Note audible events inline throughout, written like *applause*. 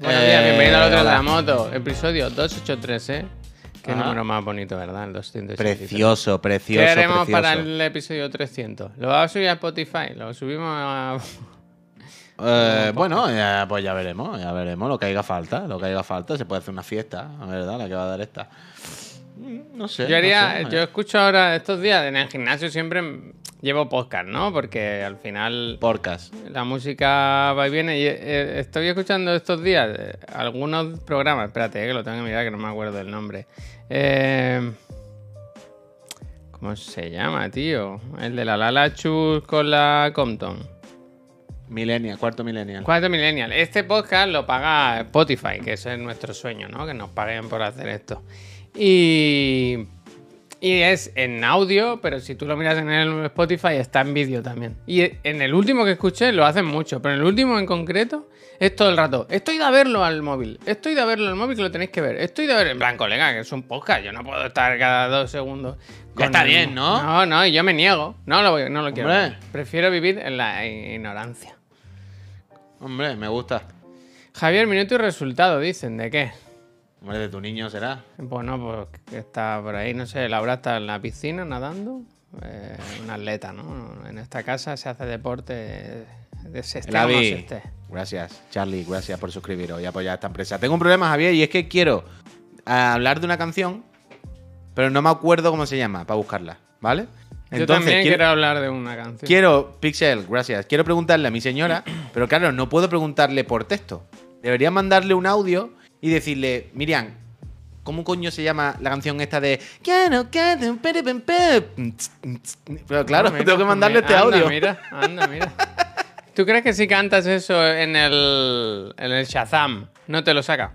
Buenos días, Eh, bienvenido al otro de la moto. Episodio 283, ¿eh? Qué Ajá. número más bonito, ¿verdad? El 283. Precioso, precioso. ¿Qué haremos precioso. para el episodio 300? ¿Lo vamos a subir a Spotify? ¿Lo subimos a...? *laughs* Eh, bueno, ya, pues ya veremos, ya veremos lo que haga falta, lo que haga falta. Se puede hacer una fiesta, la verdad, la que va a dar esta. Mm, No sé. Yo haría... no sé. Yo escucho ahora estos días en el gimnasio siempre llevo podcast, ¿no? Porque al final Podcast. la música va y viene. Y eh, estoy escuchando estos días eh, algunos programas. Espérate, eh, que lo tengo que mirar, que no me acuerdo del nombre. Eh, ¿Cómo se llama, tío? El de la Lala Chus con la Compton. Millennial, cuarto millennial. Cuarto Millennial. Este podcast lo paga Spotify, que ese es nuestro sueño, ¿no? Que nos paguen por hacer esto. Y, y es en audio, pero si tú lo miras en el Spotify está en vídeo también. Y en el último que escuché lo hacen mucho, pero en el último en concreto es todo el rato. Estoy de a verlo al móvil. Estoy de verlo al móvil que lo tenéis que ver. Estoy de ver en plan, colega, que es un podcast. Yo no puedo estar cada dos segundos. Ya está el- bien, ¿no? No, no, y yo me niego. No lo, voy- no lo quiero. Hombre. Prefiero vivir en la ignorancia. Hombre, me gusta. Javier, minuto y resultado, dicen. ¿De qué? Hombre, de tu niño será. Bueno, pues que está por ahí, no sé, Laura está en la piscina nadando. Eh, un atleta, ¿no? En esta casa se hace deporte de se esté El o no. Gracias, Charlie, gracias por suscribiros y apoyar a esta empresa. Tengo un problema, Javier, y es que quiero hablar de una canción, pero no me acuerdo cómo se llama para buscarla, ¿vale? Yo también quiero... hablar de una canción. Quiero, Pixel, gracias. Quiero preguntarle a mi señora, *clears throat* pero claro, no puedo preguntarle por texto. Debería mandarle un audio y decirle, Miriam, ¿cómo coño se llama la canción esta de... Quiero que te pere, pen, pe"? Pero claro, mira, tengo que mandarle este anda, audio. Mira, anda, mira. *laughs* ¿Tú crees que si cantas eso en el, en el Shazam, no te lo saca?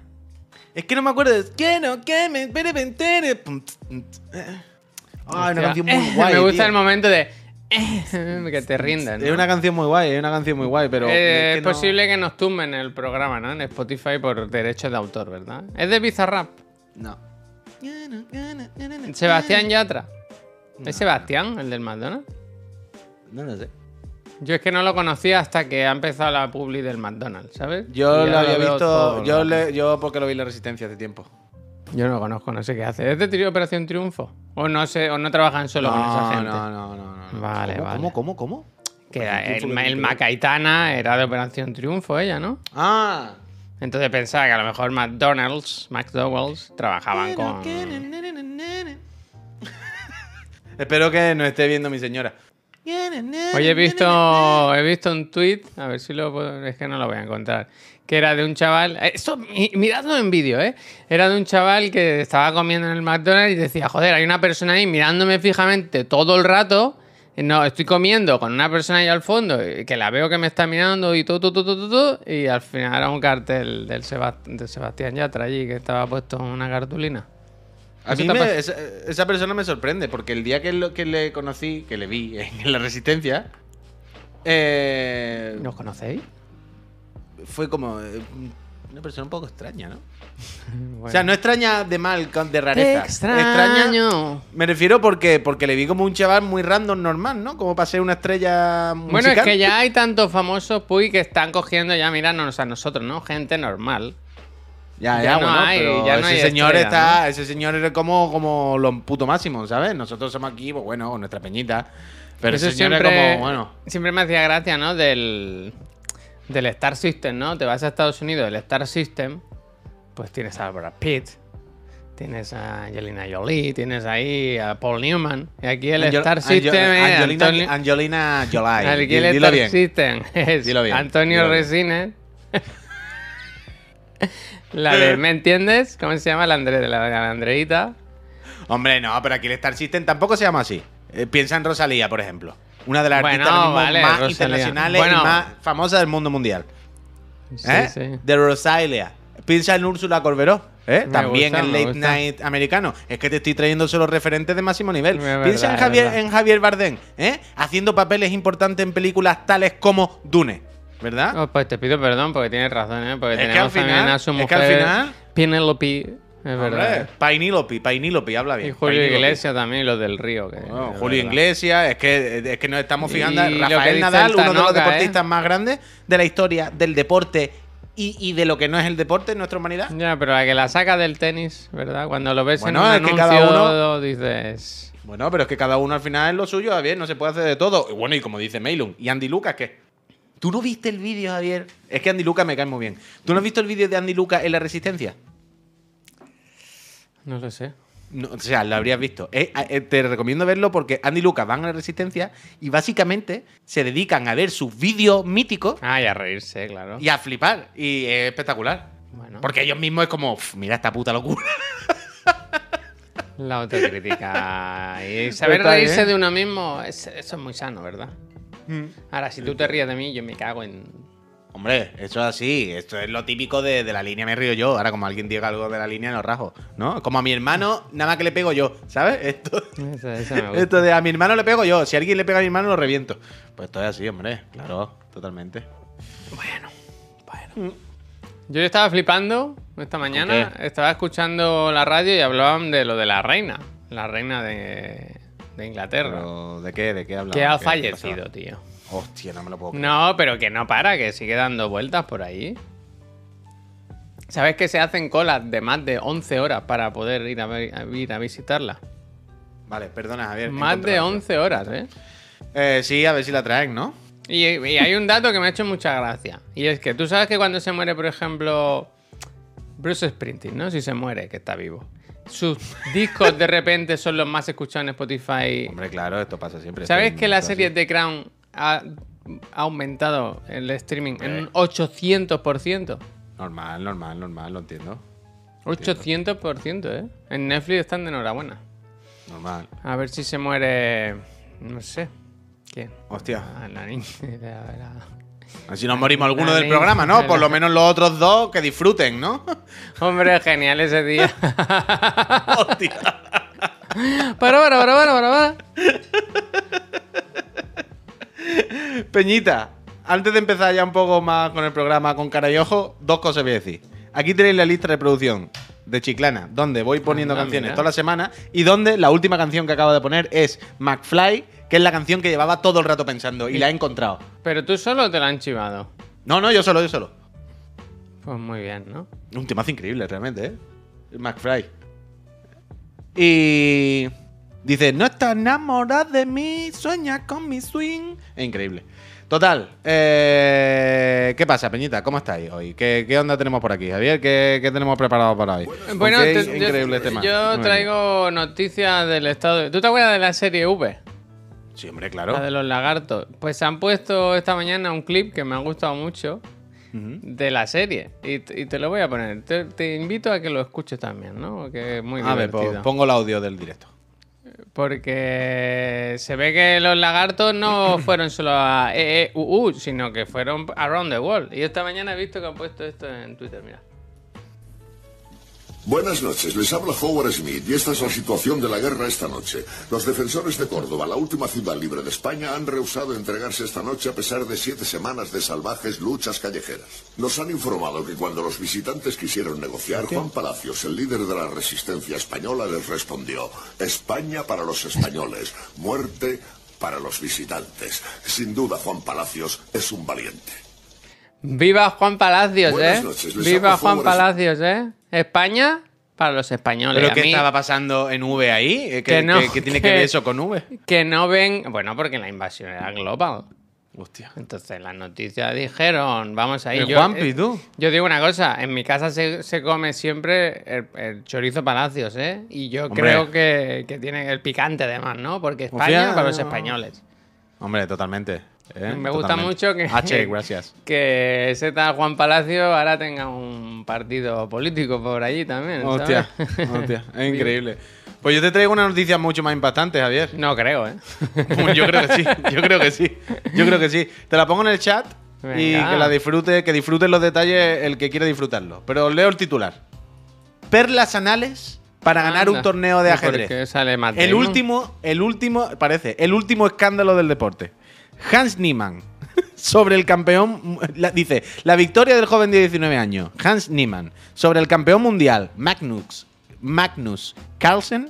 Es que no me acuerdo de... Quiero que me pere, pen, tere". Ah, una canción muy eh, *laughs* guay, Me gusta el momento de... *laughs* que te rindas, ¿no? Es una canción muy guay, es una canción muy guay, pero... Eh, es no- posible que nos tumben el programa, ¿no? En Spotify por derechos de autor, ¿verdad? Es de Bizarrap. No. Sebastián Yatra. ¿Es Sebastián, el del McDonald's? No lo sé. Yo es que no lo conocía hasta que ha empezado la publi del McDonald's, ¿sabes? Yo lo había visto, yo, le, yo porque lo vi en la Resistencia hace tiempo. Yo no lo conozco, no sé qué hace. ¿Es de Trio Operación Triunfo? ¿O no sé, o no trabajan solo con esa gente? No, no, no, no. Vale, ¿Cómo, vale. ¿Cómo, cómo, cómo? Que el, el. Macaitana era de Operación Triunfo, ella, ¿no? Ah. Entonces pensaba que a lo mejor McDonald's, McDowell's, trabajaban con... *laughs* Espero que no esté viendo mi señora. Oye, he visto, he visto un tweet, a ver si lo puedo, es que no lo voy a encontrar, que era de un chaval, eh, esto mi- miradlo en vídeo, ¿eh? Era de un chaval que estaba comiendo en el McDonald's y decía, joder, hay una persona ahí mirándome fijamente todo el rato, no, estoy comiendo con una persona ahí al fondo, eh, que la veo que me está mirando y todo, todo, todo, todo, y al final era un cartel del Sebast- de Sebastián Yatra allí, que estaba puesto en una cartulina. A ¿Eso mí me- esa, esa persona me sorprende, porque el día que, lo- que le conocí, que le vi *laughs* en la Resistencia, eh, ¿Nos conocéis? Fue como eh, una persona un poco extraña, ¿no? Bueno. *laughs* O sea, no extraña de mal, de rareza. extraño. Me refiero porque, porque le vi como un chaval muy random normal, ¿no? Como para ser una estrella musical. Bueno, es que ya hay tantos famosos Puy que están cogiendo ya, mirándonos a nosotros, ¿no? Gente normal. Ya, ya ya, no bueno, hay- pero ya no ese hay señor estrella, está, ese señor es como, como lo puto máximo, ¿sabes? Nosotros somos aquí, pues bueno, con nuestra peñita. Pero Eso ese señor siempre, es como, bueno. siempre me hacía gracia, ¿no? Del, del Star System, ¿no? Te vas a Estados Unidos, el Star System, pues tienes a Brad Pitt, tienes a Angelina Jolie, tienes ahí a Paul Newman. Y aquí el Angel- Star System es Angelina, Antonio- Angelina Jolie. Aquí el Star bien. System es Dilo bien, Antonio. Resines. La de, ¿me entiendes? ¿Cómo se llama? La, la, la Andreita. Hombre, no, pero aquí el Star System tampoco se llama así. Eh, piensa en Rosalía, por ejemplo. Una de las Bueno, artistas vale, más Rosalía. internacionales Bueno. y más famosas del mundo mundial. Sí, ¿Eh? sí. De Rosalia. Piensa en Úrsula Corberó. ¿eh? También gusta, en me late night americano. Es que te estoy trayendo solo referentes de máximo nivel. Es Piensa verdad, en Javier, verdad. en Javier Bardem, ¿eh? haciendo papeles importantes en películas tales como Dune. ¿Verdad? Oh, pues te pido perdón porque tienes razón, ¿eh? Porque Es que al final- también a su es que al final- Penelope, es verdad. Painílope, Painílope, habla bien. Y Julio. Iglesias también, los del Río. Que, Bueno, es Julio. Iglesias, es que, es que nos estamos fijando. Y Rafael Nadal, uno de los deportistas ¿eh? más grandes de la historia del deporte y, y de lo que no es el deporte en nuestra humanidad. Ya, pero la que la saca del tenis, ¿verdad? Cuando lo ves Bueno, en un es que anuncio, cada uno- dices... Bueno, pero es que cada uno al final es lo suyo, Javier, no se puede hacer de todo. Y bueno, y como dice Meilun, ¿y Andy Lucas qué? ¿Tú no viste el vídeo, Javier? Es que Andy Lucas me cae muy bien. ¿Tú no has visto el vídeo de Andy Lucas en la Resistencia? No lo sé. No, o sea, lo habrías visto. Eh, eh, te recomiendo verlo porque Andy Lucas van a la Resistencia y básicamente se dedican a ver sus vídeos míticos Ah, y a reírse, claro. y a flipar. Y es espectacular. Bueno, Porque ellos mismos es como, "Uf, mira esta puta locura. la autocrítica. y saber reírse bien. de uno mismo, es- eso es muy sano, ¿verdad? Ahora, si tú te ríes de mí, yo me cago en... Hombre, eso es así. Esto es lo típico de, de la línea me río yo. Ahora, como alguien diga algo de la línea, lo rajo. ¿No? Como a mi hermano, nada más que le pego yo. ¿Sabes? Esto, Eso, eso me gusta. esto de a mi hermano le pego yo. Si alguien le pega a mi hermano, lo reviento. Pues esto es así, hombre. Claro, totalmente. Bueno, bueno. Yo estaba flipando esta mañana, estaba escuchando la radio y hablaban de lo de la reina, la reina de, de Inglaterra, Pero, ¿De qué? ¿De qué hablamos? que ha ¿Qué- qué fallecido, tío. Hostia, no me lo puedo creer. No, pero que no para, que sigue dando vueltas por ahí. ¿Sabes que se hacen colas de más de 11 horas para poder ir a, ir a visitarla? Vale, perdona, Javier. Más de encontrado. 11 horas, ¿eh? Eh, sí, a ver si la traen, ¿no? Y, y hay un dato que me ha hecho mucha gracia. Y es que tú sabes que cuando se muere, por ejemplo, Bruce Springsteen, ¿no? Si se muere, que está vivo. Sus discos de repente son los más escuchados en Spotify. Hombre, claro, esto pasa siempre. ¿Sabes que la serie. The Crown ha, aumentado el streaming en un 800%? Normal, normal, normal, lo entiendo. 800%, ¿eh? En Netflix están de enhorabuena. Normal. A ver si se muere... No sé. ¿Quién? Hostia. Ah, la niña. *laughs* Así nos morimos alguno La del programa, ¿no? Por lo menos los otros dos que disfruten, ¿no? *laughs* Hombre, genial ese día. *laughs* Hostia. Para, para, para, para, para. *laughs* Peñita, antes de empezar ya un poco más con el programa con cara y ojo, dos cosas voy a decir. Aquí tenéis la lista de producción de Chiclana, donde voy poniendo canciones mira. toda la semana y donde la última canción que acabo de poner es McFly, que es la canción que llevaba todo el rato pensando y la he encontrado. Pero tú solo te lo han chivado. No, no, yo solo, yo solo. Pues muy bien, ¿no? Un temazo increíble, realmente, ¿eh? McFly. Y. Dice: No estás enamorada de mí, sueña con mi swing. Es increíble. Total. eh, ¿Qué pasa, Peñita? ¿Cómo estáis hoy? ¿Qué, qué onda tenemos por aquí, Javier? ¿Qué, qué tenemos preparado para hoy? Bueno, te- es yo- increíble tema. Yo traigo noticias del estado. de- ¿Tú te acuerdas de la serie V? Sí, hombre, claro. La de los lagartos. Pues han puesto esta mañana un clip que me ha gustado mucho de la serie. Y, te- y te lo voy a poner. Te, te invito a que lo escuches también, ¿no? Que es muy A ver, divertido. pues pongo el audio del directo. Porque se ve que los lagartos no *coughs* fueron solo a EEUU, sino que fueron around the world. Y esta mañana he visto que han puesto esto en Twitter, mira. Buenas noches, les habla Howard Smith y esta es la situación de la guerra esta noche. Los defensores de Córdoba, la última ciudad libre de España, han rehusado entregarse esta noche a pesar de siete semanas de salvajes luchas callejeras. Nos han informado que cuando los visitantes quisieron negociar, Juan Palacios, el líder de la resistencia española, les respondió, España para los españoles, muerte para los visitantes. Sin duda, Juan Palacios es un valiente. Viva Juan Palacios, Buenas ¿eh? noches, Viva Juan Palacios, ¿eh? España para los españoles. ¿Pero A qué mí, estaba pasando en V ahí? ¿Qué, Que no, qué- qué tiene que que- ver eso con V? Que no ven... Bueno, porque la invasión era global. Hostia. Entonces las noticias dijeron, vamos ahí. Yo, Juanpi, eh, tú. Yo digo una cosa, en mi casa se, se come siempre el, el chorizo palacios, ¿eh? Y yo Hombre. creo que, que tiene el picante además, ¿no? Porque España Hostia, para los españoles. Hombre, totalmente. ¿Eh? Me gusta Totalmente. mucho que, H, gracias. *laughs* que ese tal Juan Palacio ahora tenga un partido político por allí también. Hostia, ¿sabes? hostia, *laughs* es increíble. Pues yo te traigo una noticia mucho más impactante, Javier. No creo, ¿eh? *laughs* Yo creo que sí, yo creo que sí, yo creo que sí. Te la pongo en el chat y que la disfrute, que disfruten los detalles el que quiere disfrutarlo. Pero leo el titular. Perlas anales para ganar un torneo de ¿Y por ajedrez. sale El último, el último, parece, el último escándalo del deporte. Hans Niemann, *laughs* sobre el campeón, la- dice, la victoria del joven de 19 años, Hans Niemann, sobre el campeón mundial, Magnus, Magnus Carlsen,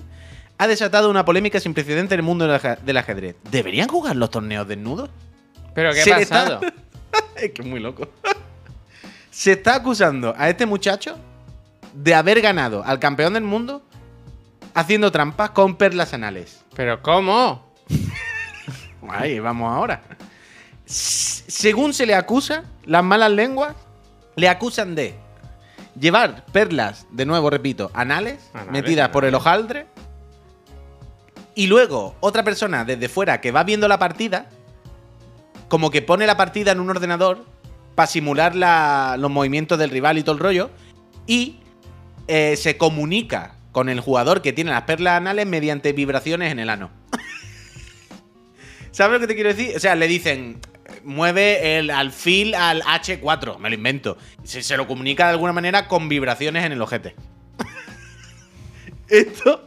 ha desatado una polémica sin precedente en el mundo del aje- del ajedrez. ¿Deberían jugar los torneos desnudos? ¿Pero qué ha está- pasado? *laughs* es que es muy loco. *laughs* Se está acusando a este muchacho de haber ganado al campeón del mundo haciendo trampas con perlas anales. ¿Pero cómo? Ahí vamos ahora. S- Según se le acusa, las malas lenguas le acusan de llevar perlas, de nuevo repito, anales, Anales, metidas por el hojaldre. Y luego otra persona desde fuera que va viendo la partida, como que pone la partida en un ordenador para simular la- los movimientos del rival y todo el rollo. Y eh, se comunica con el jugador que tiene las perlas anales mediante vibraciones en el ano. ¿Sabes lo que te quiero decir? O sea, le dicen, mueve el alfil al H4, me lo invento. Se, se lo comunica de alguna manera con vibraciones en el ojete. *laughs* esto,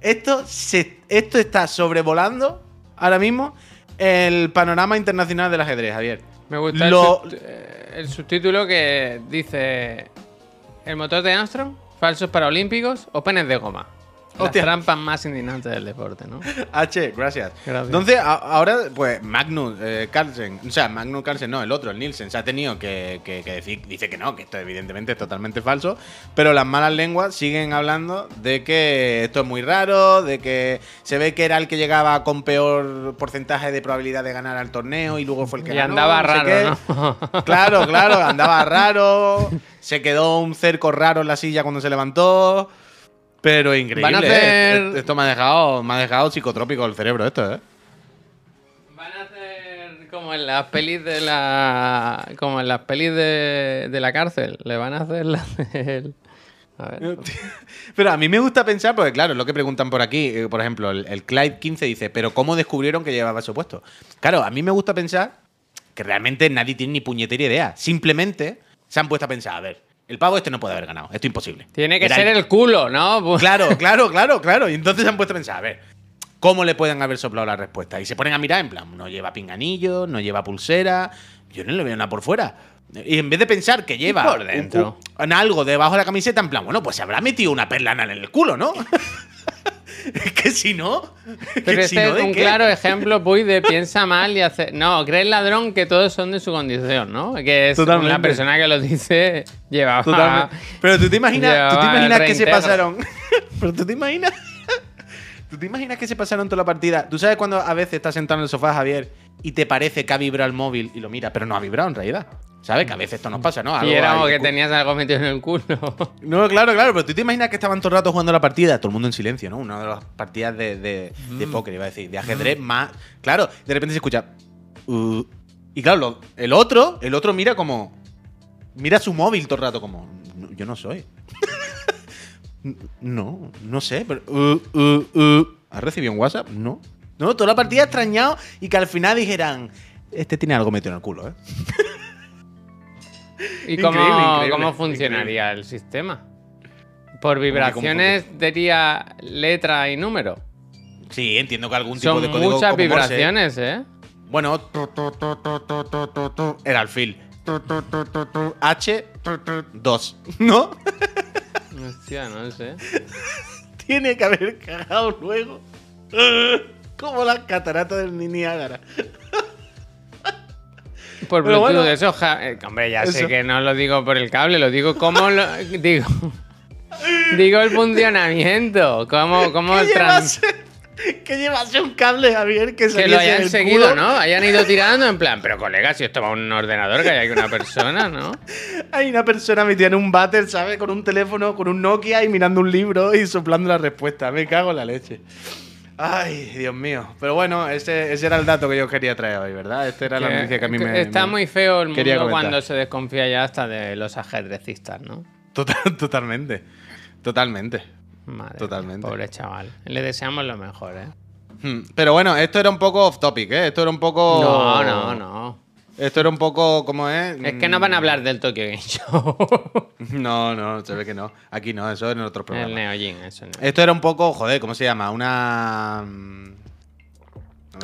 esto, se- esto está sobrevolando ahora mismo el panorama internacional del ajedrez, Javier. Me gusta Lo- el, sub- eh, el subtítulo que dice: El motor de Armstrong, falsos paralímpicos o penes de goma. Las Hostia. trampas más indignantes del deporte, ¿no? H, gracias. Gracias. Entonces, a- ahora, pues, Magnus eh, Carlsen, o sea, Magnus Carlsen, no, el otro, el Nielsen, se ha tenido que, que- que decir, dice que no, que esto evidentemente es totalmente falso, pero las malas lenguas siguen hablando de que esto es muy raro, de que se ve que era el que llegaba con peor porcentaje de probabilidad de ganar al torneo y luego fue el que Y ganó, andaba no sé raro. ¿no? *laughs* Claro, claro, andaba raro, se quedó un cerco raro en la silla cuando se levantó. Pero increíble. Van a ¿eh? Esto me ha dejado, me ha dejado psicotrópico el cerebro, esto, ¿eh? Van a hacer como en las pelis de la. Como en las pelis de, de la cárcel. Le van a hacer la del. A ver. *laughs* Pero a mí me gusta pensar, porque claro, es lo que preguntan por aquí, eh, por ejemplo, el, el Clyde 15 dice, pero ¿cómo descubrieron que llevaba eso puesto? Claro, a mí me gusta pensar que realmente nadie tiene ni puñetera idea. Simplemente se han puesto a pensar, a ver, el pavo este no puede haber ganado, esto es imposible. Tiene que Era ser el culo, ¿no? *laughs* Claro, claro, claro, claro. Y entonces se han puesto a pensar, a ver, ¿cómo le pueden haber soplado la respuesta? Y se ponen a mirar en plan, no lleva pinganillo, no lleva pulsera, yo no le veo nada por fuera. Y en vez de pensar que lleva por dentro? un- en algo debajo de la camiseta, en plan, bueno, pues se habrá metido una perla anal en el culo, ¿no? *laughs* es *laughs* que si no. es Pero este si no, es ¿de un qué? claro ejemplo, Puy, de piensa mal y hace. No, cree el ladrón que todos son de su condición, ¿no? Que es Totalmente. la persona que lo dice llevaba. Totalmente. Pero tú te imaginas, tú te imaginas que se pasaron. *laughs* Pero tú te imaginas. *laughs* ¿Tú te imaginas que se pasaron toda la partida? ¿Tú sabes cuando a veces estás sentado en el sofá, Javier, y te parece que ha vibrado el móvil y lo mira, pero no ha vibrado en realidad? ¿Sabes? Que a veces esto nos pasa, ¿no? Y Algo era como ahí que tenías algo metido en el culo. *laughs* No, claro, claro, pero tú te imaginas que estaban todo el rato jugando la partida, todo el mundo en silencio, ¿no? Una de las partidas de, de, de póker, iba a decir, de ajedrez más. Claro, de repente se escucha. "Uh", y claro, lo- el otro, el otro mira como. Mira su móvil todo el rato, como. "No, yo no soy. *laughs* no, no sé, pero. "Uh, uh, uh". ¿Has recibido un WhatsApp? No. No, toda la partida extrañado y que al final dijeran. Este tiene algo metido en el culo, ¿eh? *laughs* ¿Y cómo, cómo funcionaría el sistema? Por vibraciones diría letra y número. Sí, entiendo que algún tipo Son de código. Muchas vibraciones, ¿eh? Bueno, tu, tu, tu, el alfil. H, 2, ¿no? Hostia, no sé. Tiene que haber cagado luego. Como la catarata del Niágara. Por Bluetooth, bueno. eso, ja- eh, hombre, ya sé que no lo digo por el cable, lo digo como lo *laughs* digo. Digo el funcionamiento, cómo, *laughs* cómo Que trans- llevase, que llevase un cable, Javier, que, que saliese lo hayan seguido, culo. ¿no? Hayan ido *laughs* tirando en plan, pero colega, si esto va a un ordenador, que hay aquí una persona, ¿no? Hay una persona metida en un váter, ¿sabes? Con un teléfono, con un Nokia y mirando un libro y soplando la respuesta. Me cago en la leche. Ay, Dios mío. Pero bueno, ese, ese era el dato que yo quería traer hoy, ¿verdad? Esta era la noticia que a mí me. Está me- muy feo el mundo comentar. cuando se desconfía ya hasta de los ajedrecistas, ¿no? Total- *laughs* totalmente. Totalmente. Madre Totalmente. mía, Pobre chaval. Le deseamos lo mejor, ¿eh? Hmm, Pero bueno, esto era un poco off topic, ¿eh? Esto era un poco. No, no, no. Esto era un poco. ¿Cómo es? Es que no van a hablar del Tokyo Game Show. *laughs* No, no, se ve que no. Aquí no, eso es en otro programa. el Neo Geo, eso no. Esto era un poco, joder, ¿cómo se llama? Una. mm,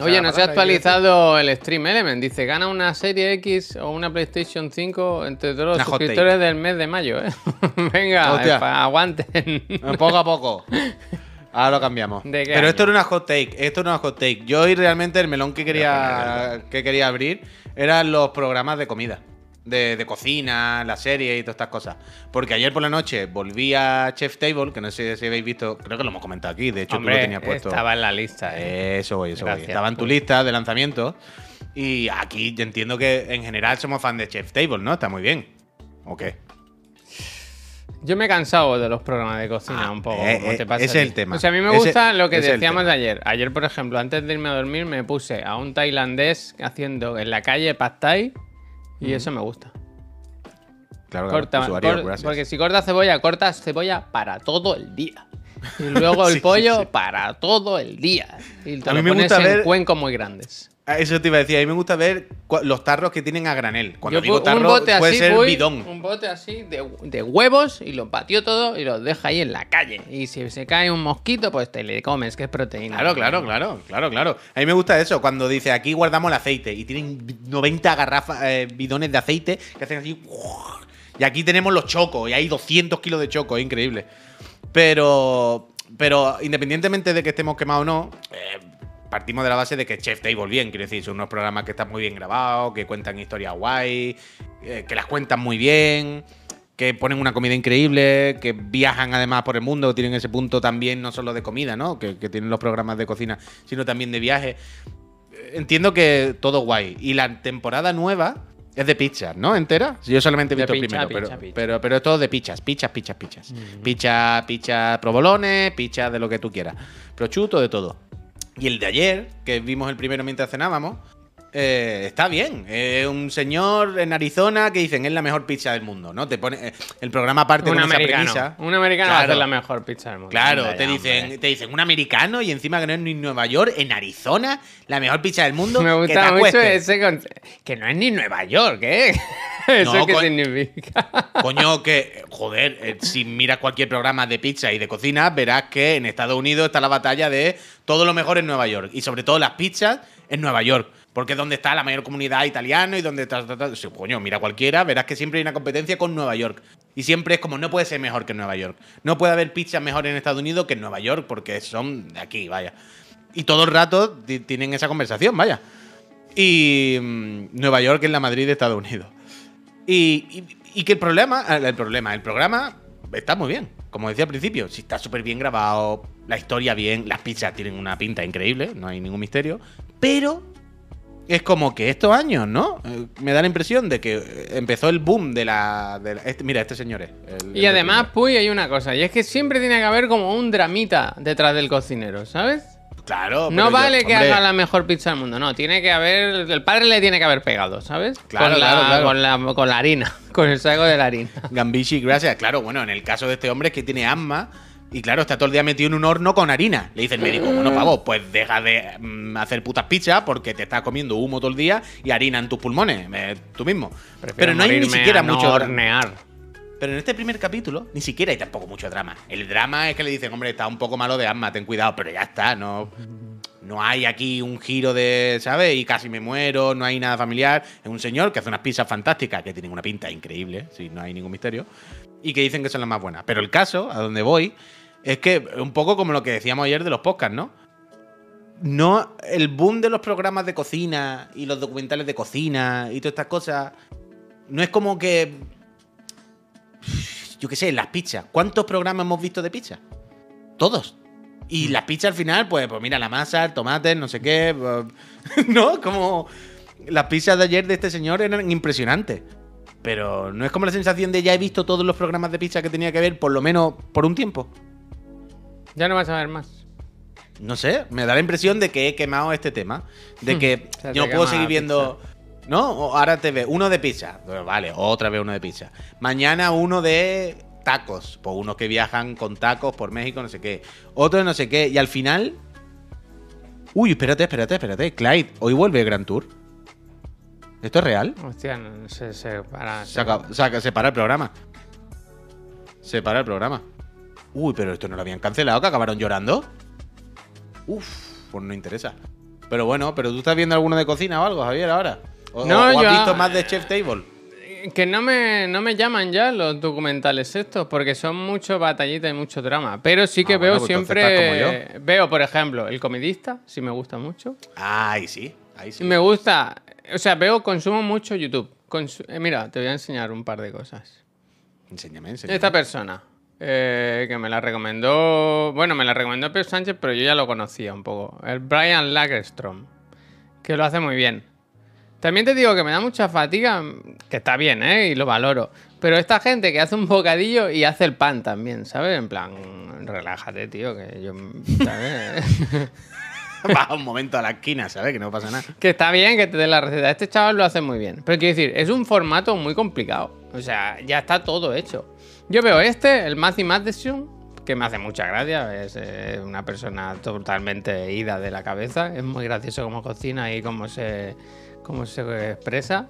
Oye, no se ha palabra, ¿qué actualizado el Stream Element. Dice, gana una serie X o una PlayStation 5 entre todos los Una suscriptores del mes de mayo, ¿eh? *laughs* Venga, Hostia. eh, aguanten. Eh, Poco a poco. *laughs* Ahora lo cambiamos. ¿De qué Pero esto era una hot take. Esto era una hot take. Yo hoy realmente el melón que quería, que quería abrir eran los programas de comida. de, de cocina, la serie y todas estas cosas. Porque ayer por la noche volví a Chef Table, que no sé si habéis visto, creo que lo hemos comentado aquí, de hecho tú Hombre, lo tenías puesto. estaba en la lista. ¿eh? Eso voy, eso voy. Gracias. Estaba en tu lista de lanzamiento. Y aquí yo entiendo que en general somos fan de Chef Table, ¿no? Está muy bien. ¿O qué? Yo me he cansado de los programas de cocina Ah, un poco. eh, como eh, te pasa es el tema. O sea, a mí me gusta lo que decíamos ayer. Ayer, por ejemplo, antes de irme a dormir, me puse a un tailandés haciendo en la calle pad thai y eso me gusta. Claro, Corta, usuario, gracias. porque si cortas cebolla, cortas cebolla para todo el día. Y luego *laughs* el Sí, sí, pollo sí. para todo el día. Y te A lo mí me pones gusta en ver- cuencos muy grandes. Ah, Eso te iba a decir, a mí me gusta ver los tarros que tienen a granel. Cuando Yo digo tarro, un bote puede así, ser voy, bidón. un bote así de, de huevos y los batió todo y los deja ahí en la calle. Y si se cae un mosquito, pues te le comes, que es proteína. Claro, claro, claro, claro, claro. A mí me gusta eso, cuando dice aquí guardamos el aceite y tienen 90 garrafas, eh, bidones de aceite que hacen así. Y aquí tenemos los chocos y hay 200 kilos de choco, es increíble. Pero, pero independientemente de que estemos quemados o no, eh, partimos de la base de que Chef Table bien, quiero decir, son unos programas que están muy bien grabados, que cuentan historias guay, eh, que las cuentan muy bien, que ponen una comida increíble, que viajan además por el mundo, que tienen ese punto también no solo de comida, ¿no? Que, que tienen los programas de cocina, sino también de viaje. Eh, Entiendo que todo guay. Y la temporada nueva es de pizzas, ¿no? ¿Entera? Yo solamente he visto el primero, pero. Pero, pero es todo de pizzas, pizzas, pizzas, pizzas. Pizzas, pizzas provolones, pizzas de lo que tú quieras. Prosciutto, de todo. Y el de ayer, que vimos el primero mientras cenábamos, eh, está bien. Es un señor en Arizona que dicen es la mejor pizza del mundo, ¿no? Te pone eh, el programa parte Un con esa americano. premisa. Un americano va a Claro. hacer la mejor pizza del mundo. Claro, Anda te ya, dicen, hombre. te dicen un americano y encima que no es ni Nueva York, en Arizona, la mejor pizza del mundo. *laughs* Me que gusta te mucho ese Que no es ni Nueva York, ¿eh? *laughs* ¿Eso No, qué co- significa? Coño, que, joder, eh, si miras cualquier programa de pizza y de cocina, verás que en Estados Unidos está la batalla de todo lo mejor en Nueva York. Y sobre todo las pizzas en Nueva York. Porque es donde está la mayor comunidad italiana y donde está- sí, Coño, mira cualquiera, verás que siempre hay una competencia con Nueva York. Y siempre es como, no puede ser mejor que Nueva York. No puede haber pizzas mejor en Estados Unidos que en Nueva York, porque son de aquí, vaya. Y todo el rato ti- tienen esa conversación, vaya. Y mm, Nueva York es la Madrid de Estados Unidos. Y, y- y que el problema, el problema, el programa está muy bien. Como decía al principio, si está súper bien grabado, la historia bien, las pizzas tienen una pinta increíble, no hay ningún misterio. Pero es como que estos años, ¿no? Eh, Me da la impresión de que empezó el boom de la. de la- este- mira, este señor es. el- Y de además. Puy, hay una cosa, y es que siempre tiene que haber como un dramita detrás del cocinero, ¿sabes? Claro, No yo- vale que haga la mejor pizza del mundo, no, tiene que haber, el padre le tiene que haber pegado, ¿sabes? Claro, con, la, claro, claro. Con, la, con la harina, *laughs* con el saco de la harina. Gambishi, gracias. Claro, bueno, en el caso de este hombre es que tiene asma y claro, está todo el día metido en un horno con harina. Le dice el médico, bueno, pavo, pues deja de mm, hacer putas pizzas porque te estás comiendo humo todo el día y harina en tus pulmones, eh, tú mismo. Prefiero Pero no hay ni siquiera no mucho hornear. Pero en este primer capítulo ni siquiera hay tampoco mucho drama. El drama es que le dicen, hombre, está un poco malo de asma, ten cuidado, pero ya está, no... No hay aquí un giro de, ¿sabes? Y casi me muero, no hay nada familiar. Es un señor que hace unas pizzas fantásticas, que tienen una pinta increíble, si no hay ningún misterio, y que dicen que son las más buenas. Pero el caso, a donde voy, es que un poco como lo que decíamos ayer de los podcasts, ¿no? No, el boom de los programas de cocina y los documentales de cocina y todas estas cosas, no es como que yo qué sé, las pizzas. ¿Cuántos programas hemos visto de pizza? Todos. Y las pizzas al final, pues, pues mira, la masa, el tomate, no sé qué. pues, *laughs* ¿No? Como. Las pizzas de ayer de este señor eran impresionantes. Pero no es como la sensación de ya he visto todos los programas de pizza que tenía que ver, por lo menos por un tiempo. Ya no vas a ver más. No sé, me da la impresión de que he quemado este tema. De que Se te yo no puedo seguir viendo. ¿No? O ahora te ve uno de pizza. Vale, otra vez uno de pizza. Mañana uno de tacos. Pues unos que viajan con tacos por México, no sé qué. Otro de no sé qué. Y al final. Uy, espérate, espérate, espérate. Clyde, hoy vuelve Grand Tour. ¿Esto es real? Hostia, no, se, se para. Se, acaba- se acaba- se para el programa. Se para el programa. Uy, pero esto no lo habían cancelado, que acabaron llorando. Uf, pues no interesa. Pero bueno, pero tú estás viendo alguno de cocina o algo, Javier, ahora. O, No, o- yo- has visto más de Chef Table. Que no me, no me llaman ya los documentales estos, porque son mucho batallita y mucho drama. Pero sí que Ah, veo bueno, pues siempre. Veo, por ejemplo, El Comidista, sí me gusta mucho. Ahí sí, ahí sí. Me gusta. O sea, veo, consumo mucho YouTube. eh, mira, te voy a enseñar un par de cosas. Enséñame, enséñame. Esta persona, eh, que me la recomendó, bueno, me la recomendó Pep Sánchez, pero yo ya lo conocía un poco. El Brian Lagerstrom, que lo hace muy bien. También te digo que me da mucha fatiga, que está bien, ¿eh? Y lo valoro. Pero esta gente que hace un bocadillo y hace el pan también, ¿sabes? En plan, relájate, tío, que yo, ¿sabes? *laughs* Va un momento a la esquina, ¿sabes? Que no pasa nada. Que está bien que te dé la receta. Este chaval lo hace muy bien. Pero quiero decir, es un formato muy complicado. O sea, ya está todo hecho. Yo veo este, el Matthew Madison, que me hace mucha gracia. Es eh, una persona totalmente ida de la cabeza. Es muy gracioso cómo cocina y cómo se, cómo se expresa.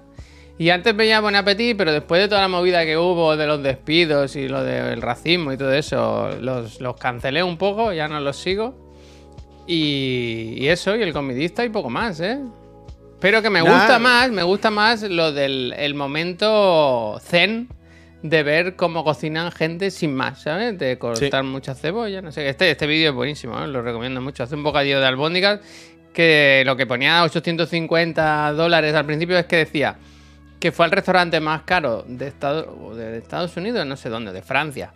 Y antes veía Buen Appetit, pero después de toda la movida que hubo de los despidos y lo del racismo y todo eso, los, los cancelé un poco, ya no los sigo. Y, y eso, y el comidista y poco más, ¿eh? Pero que me Nah. gusta más, me gusta más lo del el momento zen de ver cómo cocinan gente sin más, ¿sabes? De cortar mucha cebolla, no sé. Este, este vídeo es buenísimo, ¿eh? lo recomiendo mucho. Hace un bocadillo de albóndigas que lo que ponía 850 dólares al principio es que decía que fue al restaurante más caro de, Estado- de Estados Unidos, no sé dónde, de Francia.